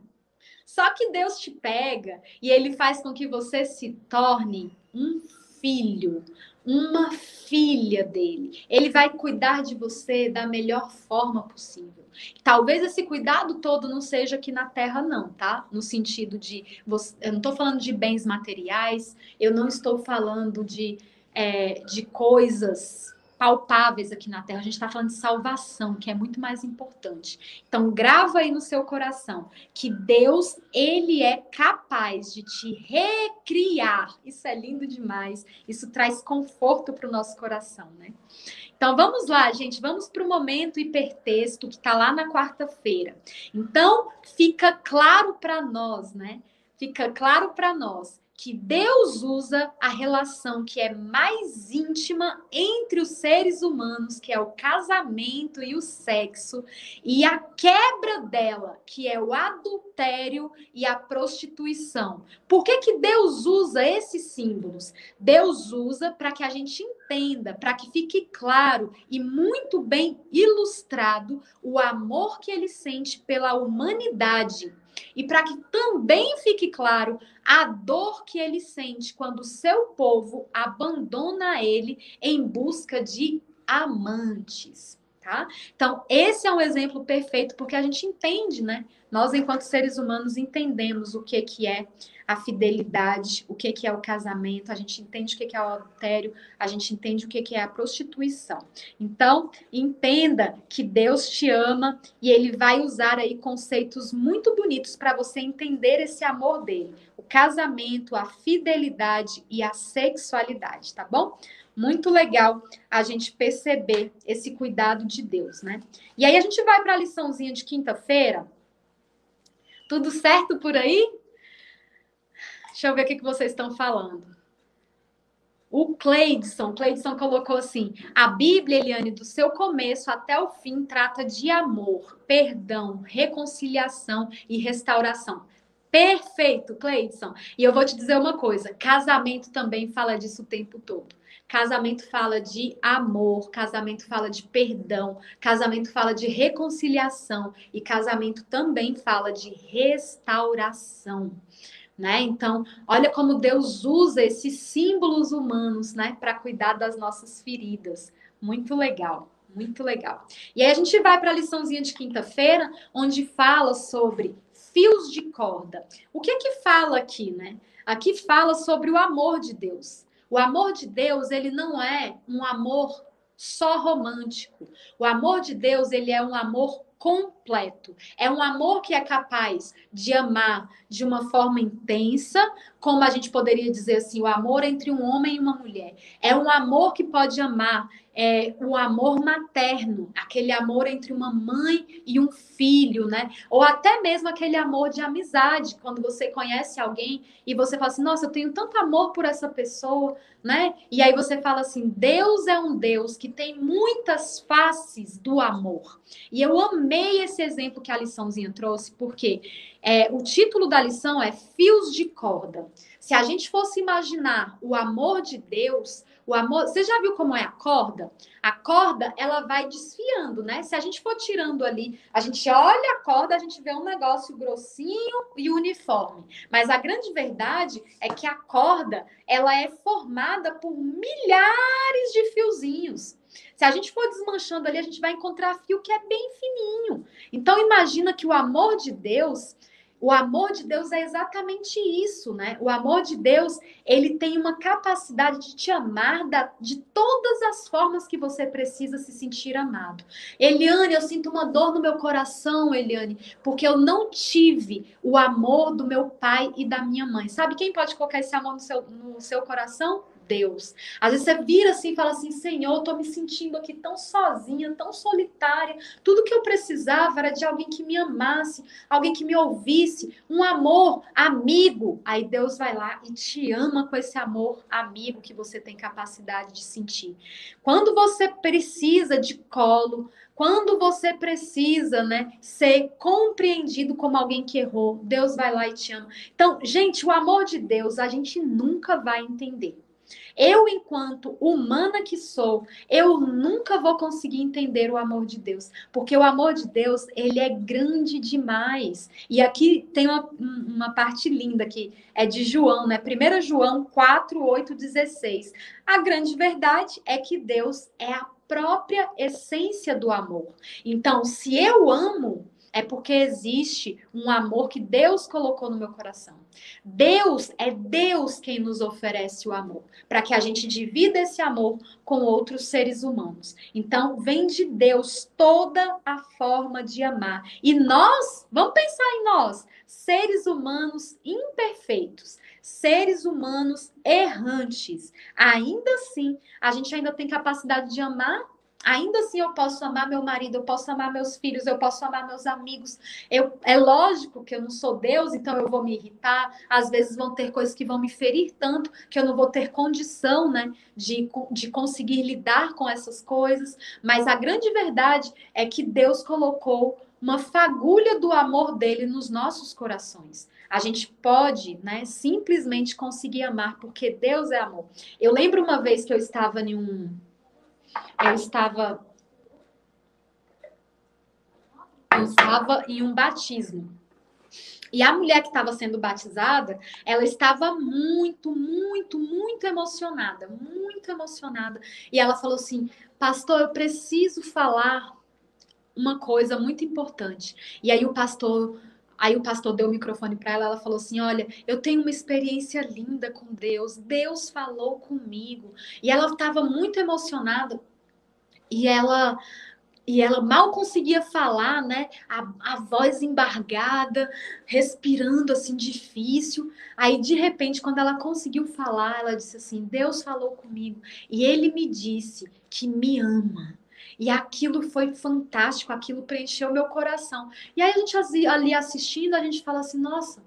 Só que Deus te pega e ele faz com que você se torne um filho, uma filha dele. Ele vai cuidar de você da melhor forma possível. Talvez esse cuidado todo não seja aqui na Terra, não, tá? No sentido de. Você, eu não estou falando de bens materiais, eu não estou falando de, é, de coisas palpáveis aqui na Terra. A gente está falando de salvação, que é muito mais importante. Então, grava aí no seu coração que Deus, ele é capaz de te recriar. Isso é lindo demais. Isso traz conforto para o nosso coração, né? Então, vamos lá, gente. Vamos para o momento hipertexto que está lá na quarta-feira. Então, fica claro para nós, né? Fica claro para nós que Deus usa a relação que é mais íntima entre os seres humanos, que é o casamento e o sexo, e a quebra dela, que é o adultério e a prostituição. Por que, que Deus usa esses símbolos? Deus usa para que a gente entenda, para que fique claro e muito bem ilustrado o amor que ele sente pela humanidade e para que também fique claro a dor que ele sente quando seu povo abandona ele em busca de amantes. Tá? Então, esse é um exemplo perfeito porque a gente entende, né? Nós, enquanto seres humanos, entendemos o que, que é a fidelidade, o que, que é o casamento, a gente entende o que, que é o adultério, a gente entende o que, que é a prostituição. Então, entenda que Deus te ama e ele vai usar aí conceitos muito bonitos para você entender esse amor dele. O casamento, a fidelidade e a sexualidade, tá bom? Muito legal a gente perceber esse cuidado de Deus, né? E aí a gente vai para a liçãozinha de quinta-feira. Tudo certo por aí? Deixa eu ver o que, que vocês estão falando. O Cleidson, Cleidson colocou assim: a Bíblia, Eliane, do seu começo até o fim, trata de amor, perdão, reconciliação e restauração. Perfeito, Cleidson. E eu vou te dizer uma coisa: casamento também fala disso o tempo todo. Casamento fala de amor, casamento fala de perdão, casamento fala de reconciliação e casamento também fala de restauração né? Então, olha como Deus usa esses símbolos humanos, né, para cuidar das nossas feridas. Muito legal, muito legal. E aí a gente vai para a liçãozinha de quinta-feira, onde fala sobre fios de corda. O que que fala aqui, né? Aqui fala sobre o amor de Deus. O amor de Deus, ele não é um amor só romântico. O amor de Deus, ele é um amor completo. É um amor que é capaz de amar de uma forma intensa, como a gente poderia dizer assim, o amor entre um homem e uma mulher. É um amor que pode amar é, o amor materno, aquele amor entre uma mãe e um filho, né? Ou até mesmo aquele amor de amizade, quando você conhece alguém e você fala assim, nossa, eu tenho tanto amor por essa pessoa, né? E aí você fala assim, Deus é um Deus que tem muitas faces do amor. E eu amei esse exemplo que a liçãozinha trouxe, porque é, o título da lição é Fios de Corda. Se a gente fosse imaginar o amor de Deus, o amor, você já viu como é a corda? A corda, ela vai desfiando, né? Se a gente for tirando ali, a gente olha a corda, a gente vê um negócio grossinho e uniforme. Mas a grande verdade é que a corda, ela é formada por milhares de fiozinhos. Se a gente for desmanchando ali, a gente vai encontrar fio que é bem fininho. Então imagina que o amor de Deus, o amor de Deus é exatamente isso, né? O amor de Deus, ele tem uma capacidade de te amar da, de todas as formas que você precisa se sentir amado. Eliane, eu sinto uma dor no meu coração, Eliane, porque eu não tive o amor do meu pai e da minha mãe. Sabe quem pode colocar esse amor no seu, no seu coração? Deus. Às vezes você vira assim e fala assim: Senhor, eu tô me sentindo aqui tão sozinha, tão solitária. Tudo que eu precisava era de alguém que me amasse, alguém que me ouvisse, um amor amigo. Aí Deus vai lá e te ama com esse amor amigo que você tem capacidade de sentir. Quando você precisa de colo, quando você precisa, né, ser compreendido como alguém que errou, Deus vai lá e te ama. Então, gente, o amor de Deus a gente nunca vai entender. Eu, enquanto humana que sou, eu nunca vou conseguir entender o amor de Deus, porque o amor de Deus, ele é grande demais. E aqui tem uma, uma parte linda que é de João, né? 1 João 4, 8, 16. A grande verdade é que Deus é a própria essência do amor. Então, se eu amo, é porque existe um amor que Deus colocou no meu coração. Deus é Deus quem nos oferece o amor, para que a gente divida esse amor com outros seres humanos. Então, vem de Deus toda a forma de amar. E nós, vamos pensar em nós, seres humanos imperfeitos, seres humanos errantes. Ainda assim, a gente ainda tem capacidade de amar Ainda assim, eu posso amar meu marido, eu posso amar meus filhos, eu posso amar meus amigos. Eu, é lógico que eu não sou Deus, então eu vou me irritar. Às vezes vão ter coisas que vão me ferir tanto que eu não vou ter condição né, de, de conseguir lidar com essas coisas. Mas a grande verdade é que Deus colocou uma fagulha do amor dele nos nossos corações. A gente pode, né, simplesmente conseguir amar, porque Deus é amor. Eu lembro uma vez que eu estava em um eu estava eu estava em um batismo. E a mulher que estava sendo batizada, ela estava muito, muito, muito emocionada, muito emocionada. E ela falou assim: "Pastor, eu preciso falar uma coisa muito importante". E aí o pastor Aí o pastor deu o microfone para ela, ela falou assim: "Olha, eu tenho uma experiência linda com Deus. Deus falou comigo". E ela estava muito emocionada e ela e ela mal conseguia falar, né? A, a voz embargada, respirando assim difícil. Aí de repente, quando ela conseguiu falar, ela disse assim: "Deus falou comigo e ele me disse que me ama". E aquilo foi fantástico, aquilo preencheu meu coração. E aí a gente ali assistindo, a gente fala assim: "Nossa,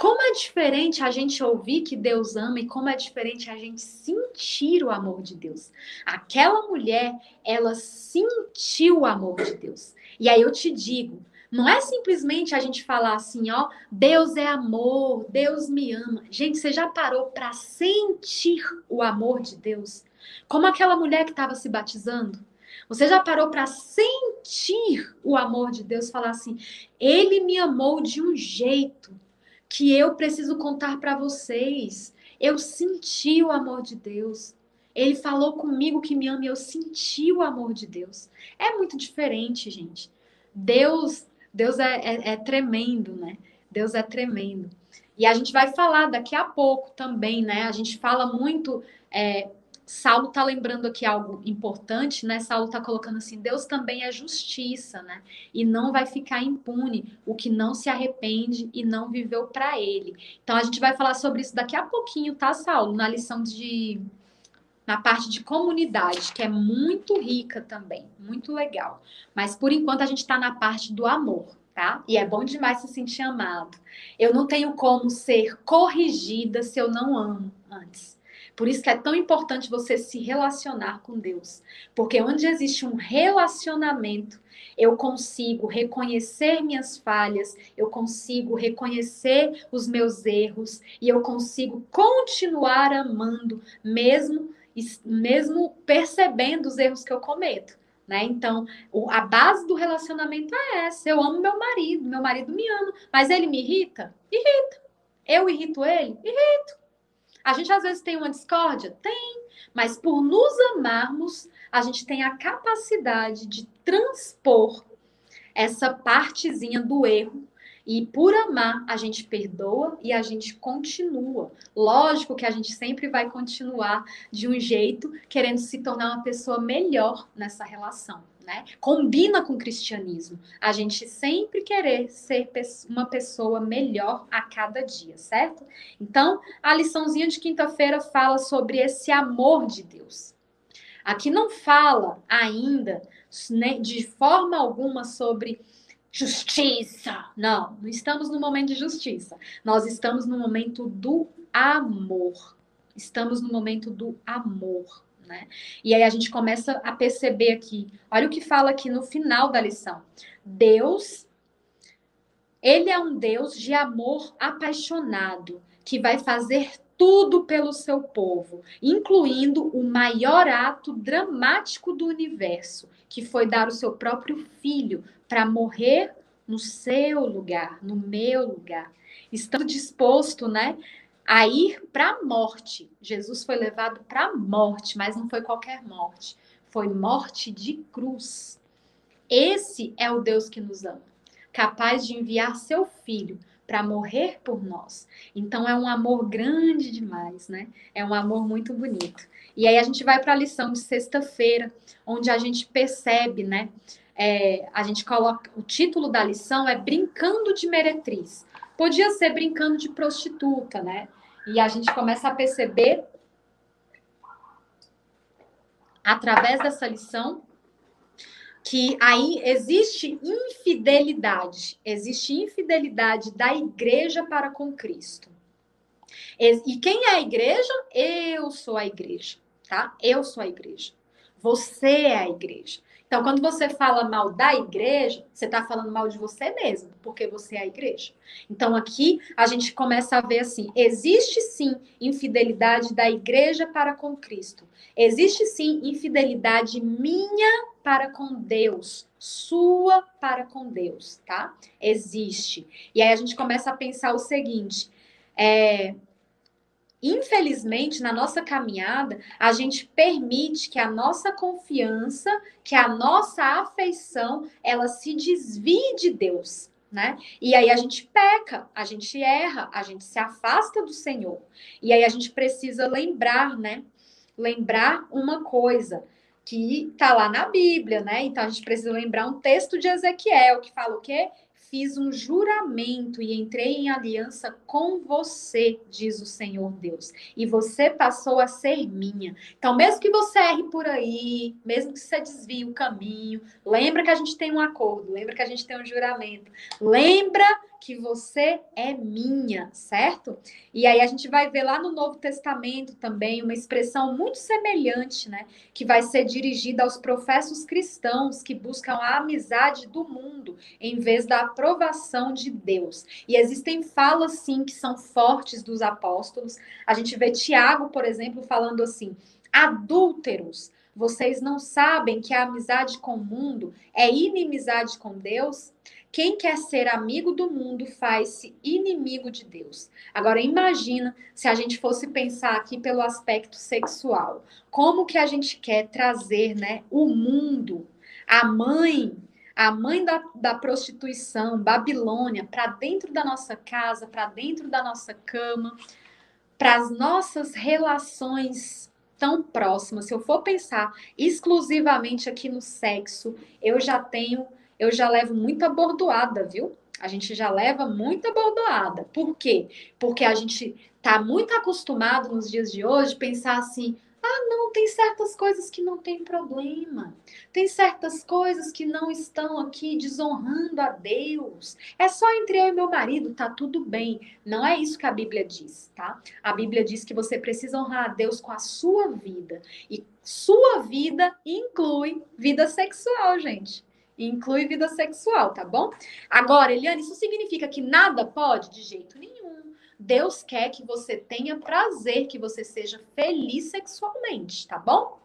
como é diferente a gente ouvir que Deus ama e como é diferente a gente sentir o amor de Deus. Aquela mulher, ela sentiu o amor de Deus. E aí eu te digo, não é simplesmente a gente falar assim, ó, Deus é amor, Deus me ama. Gente, você já parou para sentir o amor de Deus? Como aquela mulher que estava se batizando? Você já parou para sentir o amor de Deus? Falar assim, ele me amou de um jeito que eu preciso contar para vocês. Eu senti o amor de Deus. Ele falou comigo que me ama e eu senti o amor de Deus. É muito diferente, gente. Deus, Deus é, é, é tremendo, né? Deus é tremendo. E a gente vai falar daqui a pouco também, né? A gente fala muito é, Saulo está lembrando aqui algo importante, né? Saulo está colocando assim: Deus também é justiça, né? E não vai ficar impune o que não se arrepende e não viveu para ele. Então a gente vai falar sobre isso daqui a pouquinho, tá, Saulo? Na lição de. Na parte de comunidade, que é muito rica também, muito legal. Mas por enquanto a gente está na parte do amor, tá? E é bom demais se sentir amado. Eu não tenho como ser corrigida se eu não amo antes. Por isso que é tão importante você se relacionar com Deus. Porque onde existe um relacionamento, eu consigo reconhecer minhas falhas, eu consigo reconhecer os meus erros e eu consigo continuar amando, mesmo, mesmo percebendo os erros que eu cometo. Né? Então, a base do relacionamento é essa. Eu amo meu marido, meu marido me ama, mas ele me irrita? Irrita. Eu irrito ele? Irrito. A gente às vezes tem uma discórdia? Tem. Mas por nos amarmos, a gente tem a capacidade de transpor essa partezinha do erro e por amar, a gente perdoa e a gente continua. Lógico que a gente sempre vai continuar de um jeito querendo se tornar uma pessoa melhor nessa relação. Né? Combina com o cristianismo. A gente sempre querer ser uma pessoa melhor a cada dia, certo? Então, a liçãozinha de quinta-feira fala sobre esse amor de Deus. Aqui não fala ainda né, de forma alguma sobre justiça. Não, não estamos no momento de justiça. Nós estamos no momento do amor. Estamos no momento do amor. Né? E aí a gente começa a perceber aqui, olha o que fala aqui no final da lição. Deus, ele é um Deus de amor apaixonado, que vai fazer tudo pelo seu povo, incluindo o maior ato dramático do universo, que foi dar o seu próprio filho para morrer no seu lugar, no meu lugar. Estando disposto, né, a ir para a morte. Jesus foi levado para a morte, mas não foi qualquer morte. Foi morte de cruz. Esse é o Deus que nos ama, capaz de enviar seu filho para morrer por nós. Então é um amor grande demais, né? É um amor muito bonito. E aí a gente vai para a lição de sexta-feira, onde a gente percebe, né? É, a gente coloca o título da lição é Brincando de Meretriz. Podia ser brincando de prostituta, né? E a gente começa a perceber, através dessa lição, que aí existe infidelidade, existe infidelidade da igreja para com Cristo. E quem é a igreja? Eu sou a igreja, tá? Eu sou a igreja. Você é a igreja. Então, quando você fala mal da igreja, você está falando mal de você mesmo, porque você é a igreja. Então, aqui a gente começa a ver assim: existe sim infidelidade da igreja para com Cristo. Existe sim infidelidade minha para com Deus, sua para com Deus, tá? Existe. E aí a gente começa a pensar o seguinte: é, Infelizmente, na nossa caminhada, a gente permite que a nossa confiança, que a nossa afeição, ela se desvie de Deus, né? E aí a gente peca, a gente erra, a gente se afasta do Senhor. E aí a gente precisa lembrar, né? Lembrar uma coisa que tá lá na Bíblia, né? Então a gente precisa lembrar um texto de Ezequiel que fala o quê? Fiz um juramento e entrei em aliança com você, diz o Senhor Deus, e você passou a ser minha. Então, mesmo que você erre por aí, mesmo que você desvie o caminho, lembra que a gente tem um acordo, lembra que a gente tem um juramento, lembra que você é minha, certo? E aí a gente vai ver lá no Novo Testamento também uma expressão muito semelhante, né? Que vai ser dirigida aos professos cristãos que buscam a amizade do mundo em vez da aprovação de Deus. E existem falas, sim, que são fortes dos apóstolos. A gente vê Tiago, por exemplo, falando assim: adúlteros. Vocês não sabem que a amizade com o mundo é inimizade com Deus? Quem quer ser amigo do mundo faz-se inimigo de Deus. Agora imagina se a gente fosse pensar aqui pelo aspecto sexual. Como que a gente quer trazer, né, o mundo, a mãe, a mãe da, da prostituição, Babilônia, para dentro da nossa casa, para dentro da nossa cama, para as nossas relações tão próximas. Se eu for pensar exclusivamente aqui no sexo, eu já tenho eu já levo muita bordoada, viu? A gente já leva muita bordoada. Por quê? Porque a gente está muito acostumado nos dias de hoje pensar assim: Ah, não, tem certas coisas que não tem problema. Tem certas coisas que não estão aqui desonrando a Deus. É só entre eu e meu marido, tá tudo bem. Não é isso que a Bíblia diz, tá? A Bíblia diz que você precisa honrar a Deus com a sua vida. E sua vida inclui vida sexual, gente. Inclui vida sexual, tá bom? Agora, Eliane, isso significa que nada pode? De jeito nenhum. Deus quer que você tenha prazer, que você seja feliz sexualmente, tá bom?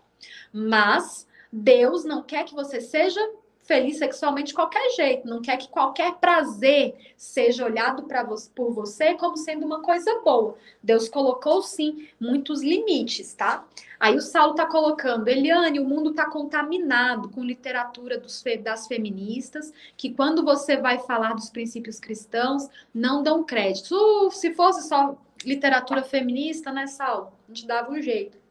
Mas Deus não quer que você seja feliz sexualmente de qualquer jeito, não quer que qualquer prazer seja olhado você, por você como sendo uma coisa boa. Deus colocou sim muitos limites, tá? Aí o Saulo tá colocando, Eliane, o mundo tá contaminado com literatura dos, das feministas, que quando você vai falar dos princípios cristãos, não dão crédito. Uh, se fosse só literatura feminista, né, Saulo? A gente dava um jeito.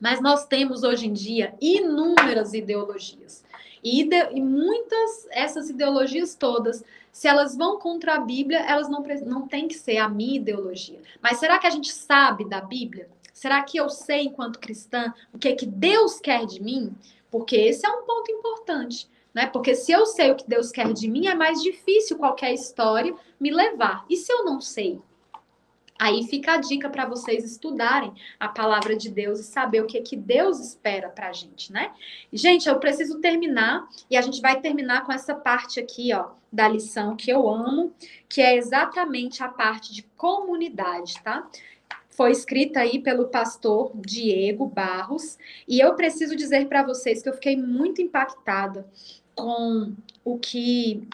Mas nós temos hoje em dia inúmeras ideologias. E, ide e muitas, essas ideologias todas, se elas vão contra a Bíblia, elas não, não têm que ser a minha ideologia. Mas será que a gente sabe da Bíblia? Será que eu sei, enquanto cristã, o que é que Deus quer de mim? Porque esse é um ponto importante. Né? Porque se eu sei o que Deus quer de mim, é mais difícil qualquer história me levar. E se eu não sei? Aí fica a dica para vocês estudarem a palavra de Deus e saber o que é que Deus espera para a gente, né? Gente, eu preciso terminar e a gente vai terminar com essa parte aqui, ó, da lição que eu amo, que é exatamente a parte de comunidade, tá? Foi escrita aí pelo pastor Diego Barros e eu preciso dizer para vocês que eu fiquei muito impactada com o que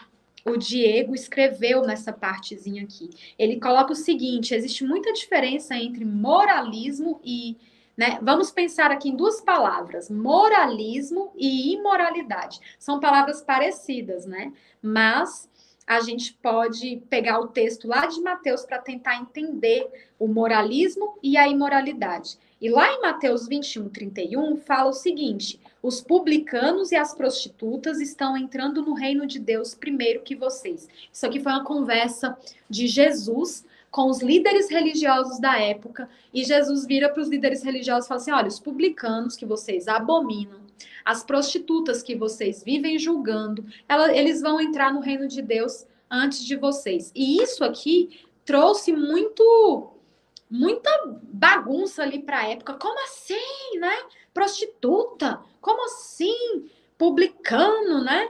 o Diego escreveu nessa partezinha aqui. Ele coloca o seguinte: existe muita diferença entre moralismo e. Né? Vamos pensar aqui em duas palavras: moralismo e imoralidade. São palavras parecidas, né? Mas a gente pode pegar o texto lá de Mateus para tentar entender o moralismo e a imoralidade. E lá em Mateus 21, 31, fala o seguinte: os publicanos e as prostitutas estão entrando no reino de Deus primeiro que vocês. Isso aqui foi uma conversa de Jesus com os líderes religiosos da época, e Jesus vira para os líderes religiosos e fala assim: olha, os publicanos que vocês abominam, as prostitutas que vocês vivem julgando, ela, eles vão entrar no reino de Deus antes de vocês. E isso aqui trouxe muito muita bagunça ali para a época. Como assim, né? Prostituta? Como assim? Publicano, né?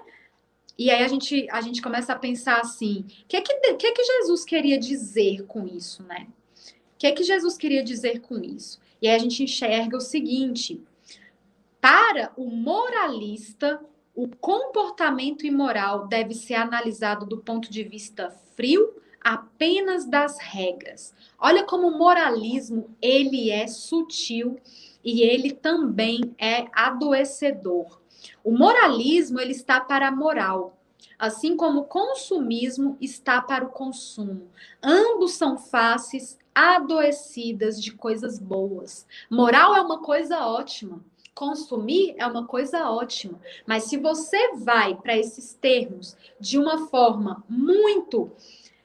E aí a gente, a gente começa a pensar assim: o que, é que, que, é que Jesus queria dizer com isso, né? O que é que Jesus queria dizer com isso? E aí a gente enxerga o seguinte: para o moralista, o comportamento imoral deve ser analisado do ponto de vista frio, apenas das regras. Olha como o moralismo ele é sutil e ele também é adoecedor. O moralismo ele está para a moral, assim como o consumismo está para o consumo. Ambos são faces adoecidas de coisas boas. Moral é uma coisa ótima. Consumir é uma coisa ótima, mas se você vai para esses termos de uma forma muito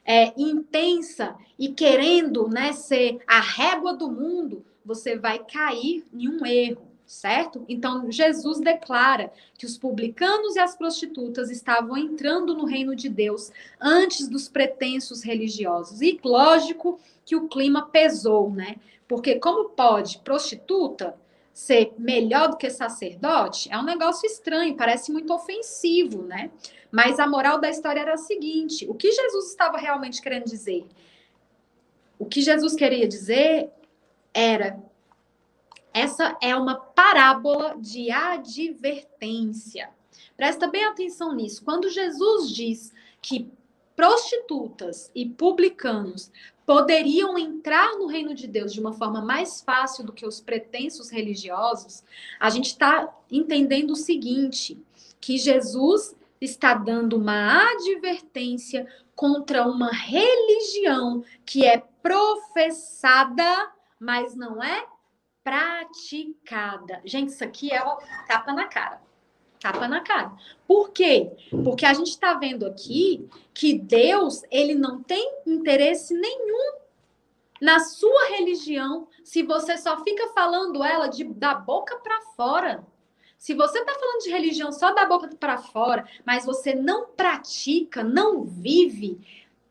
é, intensa e querendo né, ser a régua do mundo, você vai cair em um erro, certo? Então, Jesus declara que os publicanos e as prostitutas estavam entrando no reino de Deus antes dos pretensos religiosos. E lógico que o clima pesou, né? Porque como pode prostituta ser melhor do que sacerdote? É um negócio estranho, parece muito ofensivo, né? Mas a moral da história era a seguinte: o que Jesus estava realmente querendo dizer? O que Jesus queria dizer era essa é uma parábola de advertência. Presta bem atenção nisso. Quando Jesus diz que prostitutas e publicanos poderiam entrar no reino de Deus de uma forma mais fácil do que os pretensos religiosos, a gente está entendendo o seguinte: que Jesus está dando uma advertência contra uma religião que é professada, mas não é praticada. Gente, isso aqui é o tapa na cara. Tapa na cara. Por quê? Porque a gente está vendo aqui que Deus, ele não tem interesse nenhum Na sua religião, se você só fica falando ela de, da boca para fora, se você está falando de religião só da boca para fora, mas você não pratica, não vive,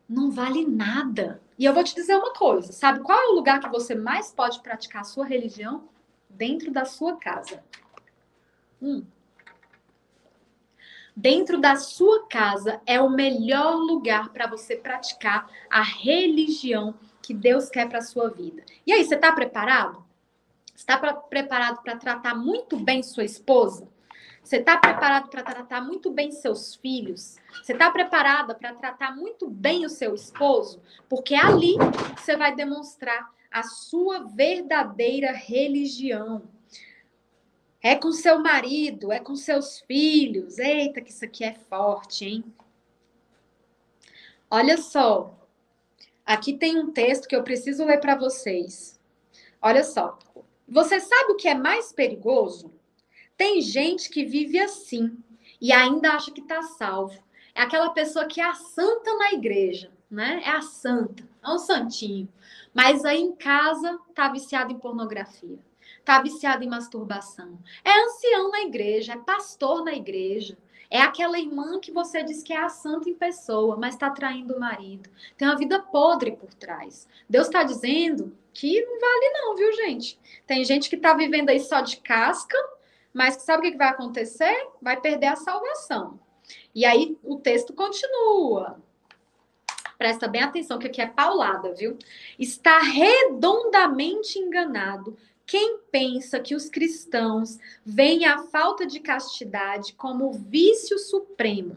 não vale nada. E eu vou te dizer uma coisa: sabe qual é o lugar que você mais pode praticar a sua religião? Dentro da sua casa. Hum. Dentro da sua casa é o melhor lugar para você praticar a religião que Deus quer para sua vida. E aí, você está preparado? Está preparado para tratar muito bem sua esposa? Você está preparado para tratar muito bem seus filhos? Você está preparada para tratar muito bem o seu esposo? Porque ali você vai demonstrar a sua verdadeira religião. É com seu marido, é com seus filhos. Eita, que isso aqui é forte, hein? Olha só. Aqui tem um texto que eu preciso ler para vocês. Olha só. Você sabe o que é mais perigoso? Tem gente que vive assim e ainda acha que está salvo. É aquela pessoa que é a santa na igreja, né? É a santa, é um santinho. Mas aí em casa tá viciado em pornografia, tá viciado em masturbação. É ancião na igreja, é pastor na igreja. É aquela irmã que você diz que é a santa em pessoa, mas está traindo o marido. Tem uma vida podre por trás. Deus está dizendo que não vale não, viu, gente? Tem gente que está vivendo aí só de casca, mas sabe o que vai acontecer? Vai perder a salvação. E aí o texto continua. Presta bem atenção que aqui é paulada, viu? Está redondamente enganado quem pensa que os cristãos veem a falta de castidade como vício supremo.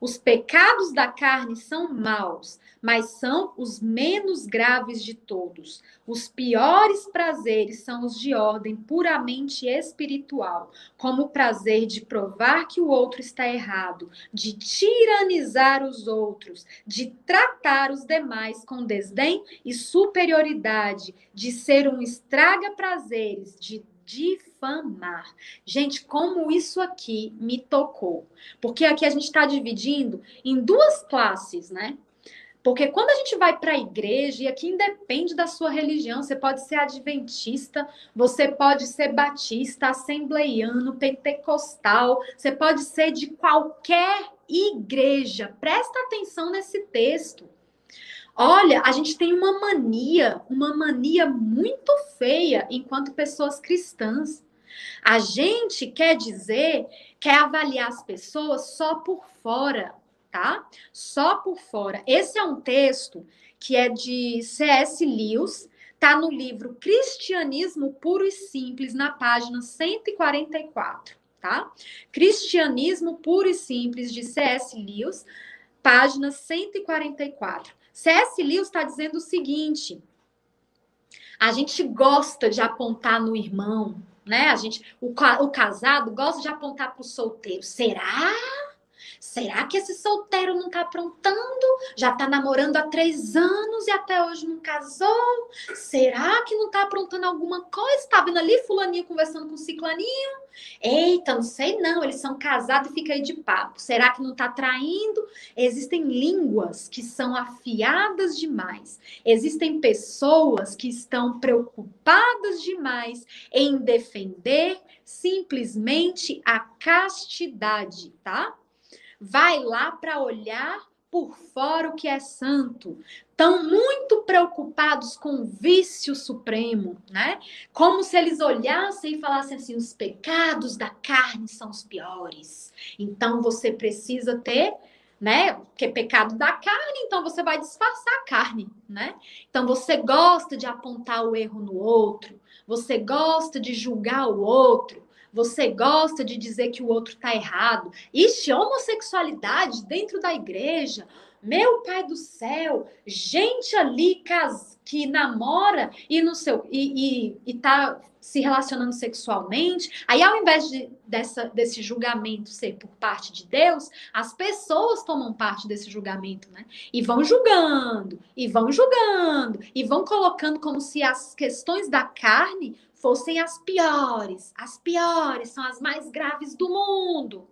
Os pecados da carne são maus, mas são os menos graves de todos. Os piores prazeres são os de ordem puramente espiritual, como o prazer de provar que o outro está errado, de tiranizar os outros, de tratar os demais com desdém e superioridade, de ser um estraga-prazeres, de difamar. Gente, como isso aqui me tocou. Porque aqui a gente está dividindo em duas classes, né? Porque quando a gente vai para a igreja, e aqui independe da sua religião, você pode ser adventista, você pode ser batista, assembleiano, pentecostal, você pode ser de qualquer igreja. Presta atenção nesse texto. Olha, a gente tem uma mania, uma mania muito feia enquanto pessoas cristãs. A gente quer dizer, quer avaliar as pessoas só por fora tá? Só por fora. Esse é um texto que é de C.S. Lewis, tá no livro Cristianismo Puro e Simples, na página 144, tá? Cristianismo Puro e Simples, de C.S. Lewis, página 144. C.S. Lewis está dizendo o seguinte: a gente gosta de apontar no irmão, né? A gente, o, o casado gosta de apontar para o solteiro. Será? Será que esse solteiro não tá aprontando? Já tá namorando há três anos e até hoje não casou? Será que não tá aprontando alguma coisa? Tá vendo ali fulaninho conversando com ciclaninho? Eita, não sei não, eles são casados e fica aí de papo. Será que não tá traindo? Existem línguas que são afiadas demais. Existem pessoas que estão preocupadas demais em defender simplesmente a castidade, tá? Vai lá para olhar por fora o que é santo. Estão muito preocupados com o vício supremo, né? Como se eles olhassem e falassem assim: os pecados da carne são os piores. Então você precisa ter né? Porque pecado da carne, então você vai disfarçar a carne, né? Então você gosta de apontar o erro no outro, você gosta de julgar o outro, você gosta de dizer que o outro está errado. Ixi, homossexualidade dentro da igreja. Meu pai do céu, gente ali que namora e no seu e, e, e tá se relacionando sexualmente. Aí, ao invés de, dessa, desse julgamento ser por parte de Deus, as pessoas tomam parte desse julgamento, né? E vão julgando, e vão julgando, e vão colocando como se as questões da carne fossem as piores. As piores são as mais graves do mundo,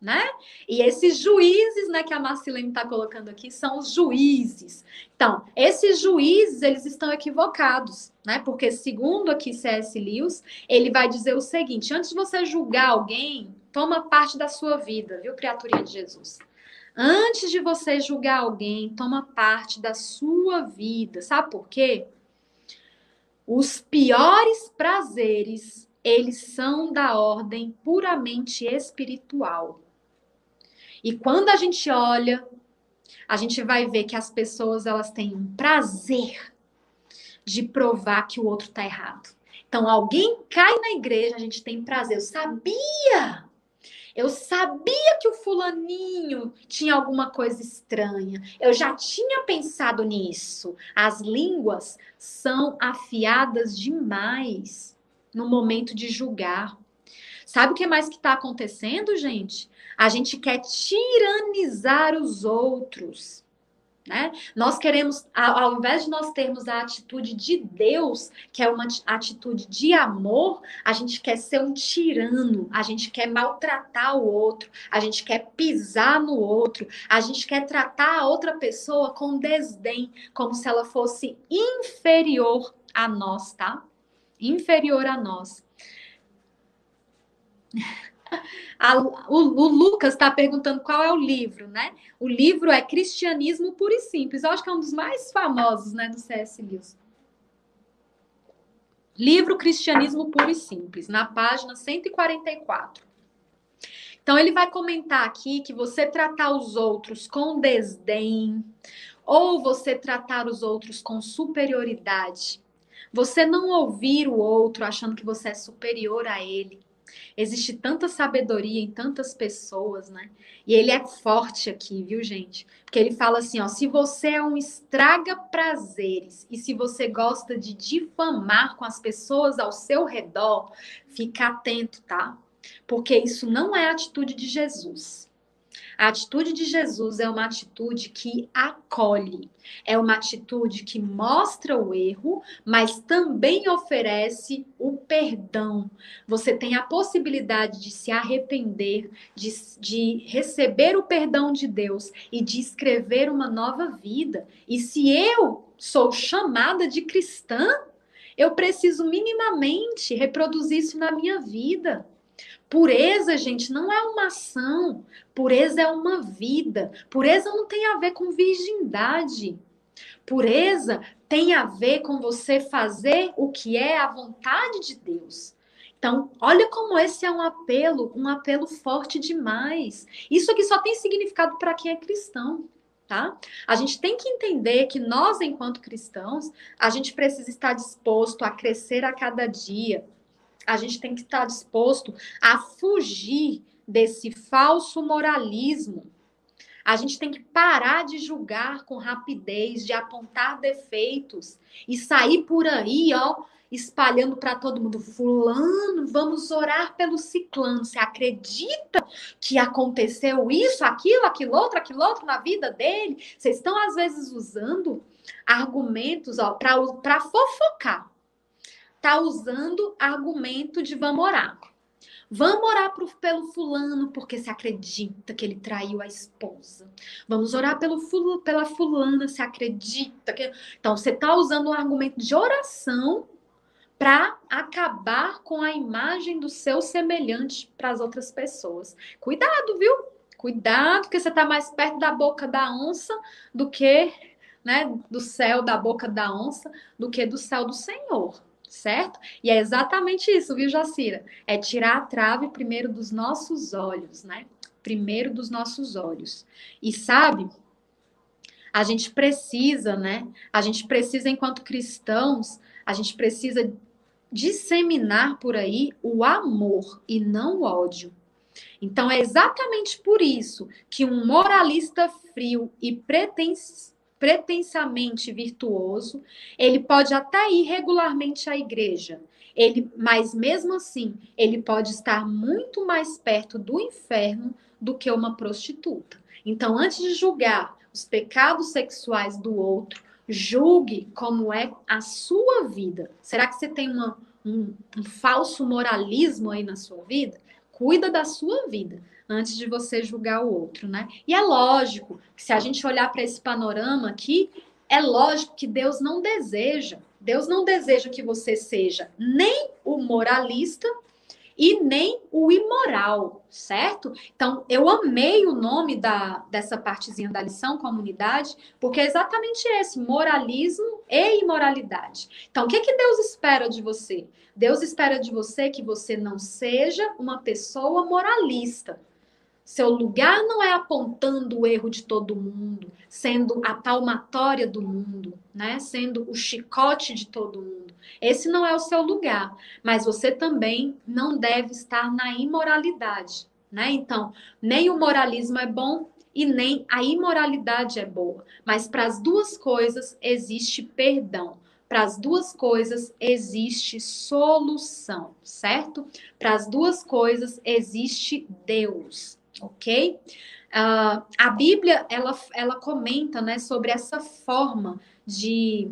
né? E esses juízes, né, que a Marcelene está colocando aqui, são os juízes. Então, esses juízes, eles estão equivocados, né? Porque segundo aqui C.S. Lewis, ele vai dizer o seguinte: antes de você julgar alguém, toma parte da sua vida, viu, criaturinha de Jesus? Antes de você julgar alguém, toma parte da sua vida. Sabe por quê? Os piores prazeres, eles são da ordem puramente espiritual. E quando a gente olha, a gente vai ver que as pessoas elas têm um prazer de provar que o outro está errado. Então, alguém cai na igreja, a gente tem prazer. Eu sabia! Eu sabia que o fulaninho tinha alguma coisa estranha. Eu já tinha pensado nisso. As línguas são afiadas demais no momento de julgar. Sabe o que mais que está acontecendo, gente? A gente quer tiranizar os outros. Né? Nós queremos, ao invés de nós termos a atitude de Deus, que é uma atitude de amor, a gente quer ser um tirano, a gente quer maltratar o outro, a gente quer pisar no outro, a gente quer tratar a outra pessoa com desdém, como se ela fosse inferior a nós, tá? Inferior a nós. A, o, o, Lucas está perguntando qual é o livro, né? O livro é Cristianismo Puro e Simples. Eu acho que é um dos mais famosos, né, do C.S. Lewis. Livro Cristianismo Puro e Simples, na página 144. Então, ele vai comentar aqui que você tratar os outros com desdém, ou você tratar os outros com superioridade, você não ouvir o outro achando que você é superior a ele, Existe tanta sabedoria em tantas pessoas, né? E ele é forte aqui, viu, gente? Porque ele fala assim, ó, se você é um estraga prazeres e se você gosta de difamar com as pessoas ao seu redor, fica atento, tá? Porque isso não é a atitude de Jesus. A atitude de Jesus é uma atitude que acolhe, é uma atitude que mostra o erro, mas também oferece o perdão. Você tem a possibilidade de se arrepender, de, de receber o perdão de Deus e de escrever uma nova vida. E se eu sou chamada de cristã, eu preciso minimamente reproduzir isso na minha vida. Pureza, gente, não é uma ação. Pureza é uma vida. Pureza não tem a ver com virgindade. Pureza tem a ver com você fazer o que é a vontade de Deus. Então, olha como esse é um apelo, um apelo forte demais. Isso aqui só tem significado para quem é cristão, tá? A gente tem que entender que nós, enquanto cristãos, a gente precisa estar disposto a crescer a cada dia, a gente tem que estar disposto a fugir desse falso moralismo. A gente tem que parar de julgar com rapidez, de apontar defeitos e sair por aí, ó, espalhando para todo mundo. Fulano, vamos orar pelo ciclano. Você acredita que aconteceu isso, aquilo, aquilo outro, aquilo outro na vida dele? Vocês estão, às vezes, usando argumentos para fofocar tá usando argumento de vamos orar. Vamos orar pro, pelo fulano porque se acredita que ele traiu a esposa. Vamos orar pelo pela fulana se acredita que. Então, você está usando um argumento de oração para acabar com a imagem do seu semelhante para as outras pessoas. Cuidado, viu? Cuidado, porque você está mais perto da boca da onça do que, né, do céu da boca da onça, do que do céu do Senhor certo? E é exatamente isso, viu, Jacira? É tirar a trave primeiro dos nossos olhos, né? Primeiro dos nossos olhos. E sabe, a gente precisa, né? A gente precisa, enquanto cristãos, a gente precisa disseminar por aí o amor e não o ódio. Então, é exatamente por isso que um moralista frio e pretensioso pretensamente virtuoso, ele pode até ir regularmente à igreja, ele, mas mesmo assim, ele pode estar muito mais perto do inferno do que uma prostituta. Então, antes de julgar os pecados sexuais do outro, julgue como é a sua vida. Será que você tem uma, um, um falso moralismo aí na sua vida? Cuida da sua vida. Antes de você julgar o outro, né? E é lógico que se a gente olhar para esse panorama aqui, é lógico que Deus não deseja, Deus não deseja que você seja nem o moralista e nem o imoral, certo? Então, eu amei o nome da, dessa partezinha da lição, comunidade, porque é exatamente esse, moralismo e imoralidade. Então, o que, que Deus espera de você? Deus espera de você que você não seja uma pessoa moralista, seu lugar não é apontando o erro de todo mundo, sendo a palmatória do mundo, né? Sendo o chicote de todo mundo. Esse não é o seu lugar, mas você também não deve estar na imoralidade, né? Então, nem o moralismo é bom e nem a imoralidade é boa, mas para as duas coisas existe perdão. Para as duas coisas existe solução, certo? Para as duas coisas existe Deus ok? Uh, a Bíblia ela, ela comenta né, sobre essa forma de,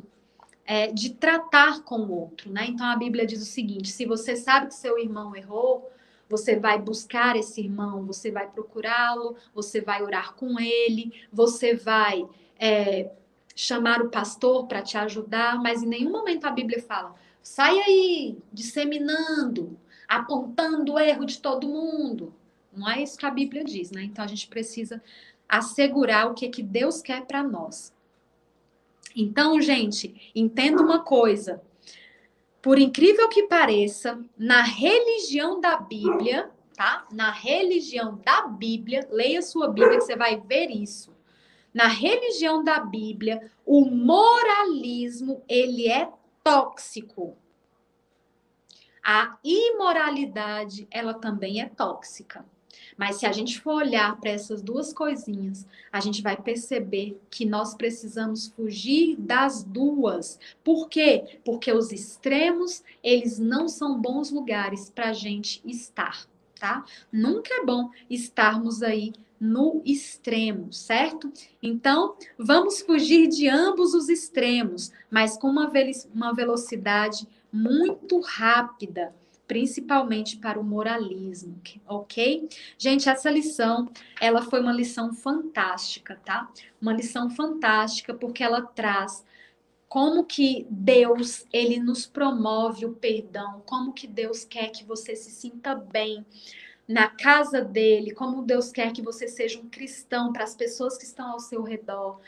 é, de tratar com o outro. Né? Então a Bíblia diz o seguinte: se você sabe que seu irmão errou, você vai buscar esse irmão, você vai procurá-lo, você vai orar com ele, você vai é, chamar o pastor para te ajudar, mas em nenhum momento a Bíblia fala, sai aí disseminando, apontando o erro de todo mundo. Não é isso que a Bíblia diz, né? Então a gente precisa assegurar o que, que Deus quer para nós. Então, gente, entenda uma coisa. Por incrível que pareça, na religião da Bíblia, tá? Na religião da Bíblia, leia sua Bíblia que você vai ver isso. Na religião da Bíblia, o moralismo, ele é tóxico. A imoralidade, ela também é tóxica. Mas se a gente for olhar para essas duas coisinhas, a gente vai perceber que nós precisamos fugir das duas. Por quê? Porque os extremos, eles não são bons lugares para a gente estar, tá? Nunca é bom estarmos aí no extremo, certo? Então, vamos fugir de ambos os extremos, mas com uma, uma velocidade muito rápida principalmente para o moralismo, ok? Gente, essa lição, ela foi uma lição fantástica, tá? Uma lição fantástica porque ela traz como que Deus, ele nos promove o perdão, como que Deus quer que você se sinta bem na casa dele, como Deus quer que você seja um cristão para as pessoas que estão ao seu redor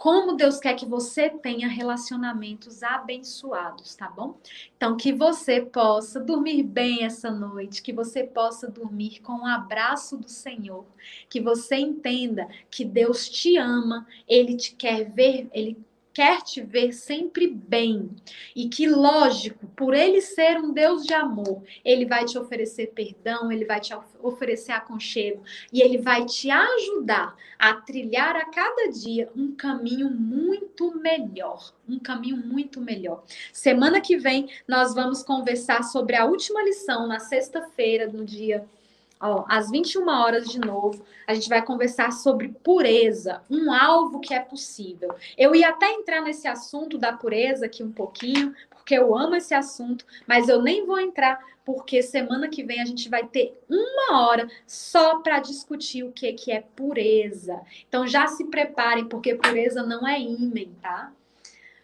como Deus quer que você tenha relacionamentos abençoados, tá bom? Então, que você possa dormir bem essa noite, que você possa dormir com o um abraço do Senhor, que você entenda que Deus te ama, ele te quer ver, ele quer te ver sempre bem. E que, lógico, por ele ser um Deus de amor, ele vai te oferecer perdão, ele vai te oferecer aconchego e ele vai te ajudar a trilhar a cada dia um caminho muito melhor. Um caminho muito melhor. Semana que vem nós vamos conversar sobre a última lição na sexta-feira, no dia Ó, às 21 horas de novo, a gente vai conversar sobre pureza, um alvo que é possível. Eu ia até entrar nesse assunto da pureza aqui um pouquinho, porque eu amo esse assunto, mas eu nem vou entrar porque semana que vem a gente vai ter uma hora só para discutir o que, que é pureza. Então já se preparem, porque pureza não é ímen, tá?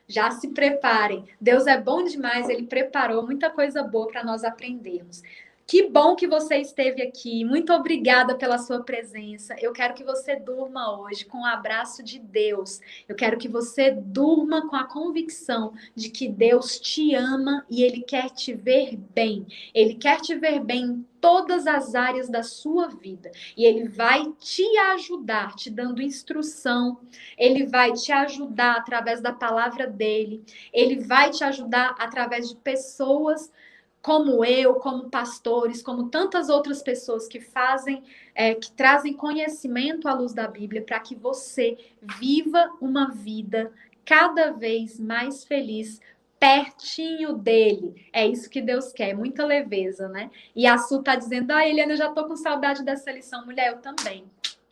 Já se preparem. Deus é bom demais, ele preparou muita coisa boa para nós aprendermos. Que bom que você esteve aqui. Muito obrigada pela sua presença. Eu quero que você durma hoje com o um abraço de Deus. Eu quero que você durma com a convicção de que Deus te ama e ele quer te ver bem. Ele quer te ver bem em todas as áreas da sua vida. E ele vai te ajudar, te dando instrução. Ele vai te ajudar através da palavra dele. Ele vai te ajudar através de pessoas como eu, como pastores, como tantas outras pessoas que fazem, é, que trazem conhecimento à luz da Bíblia, para que você viva uma vida cada vez mais feliz, pertinho dele. É isso que Deus quer, muita leveza, né? E a Su tá dizendo: Ah, Eliana, eu já tô com saudade dessa lição. Mulher, eu também.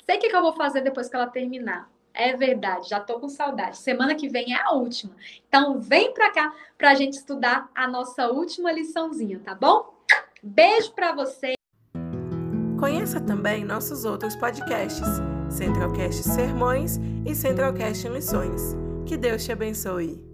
Sei o que, que eu vou fazer depois que ela terminar. É verdade, já tô com saudade. Semana que vem é a última. Então vem para cá para a gente estudar a nossa última liçãozinha, tá bom? Beijo para você. Conheça também nossos outros podcasts, Centralcast Sermões e Centralcast Missões. Que Deus te abençoe.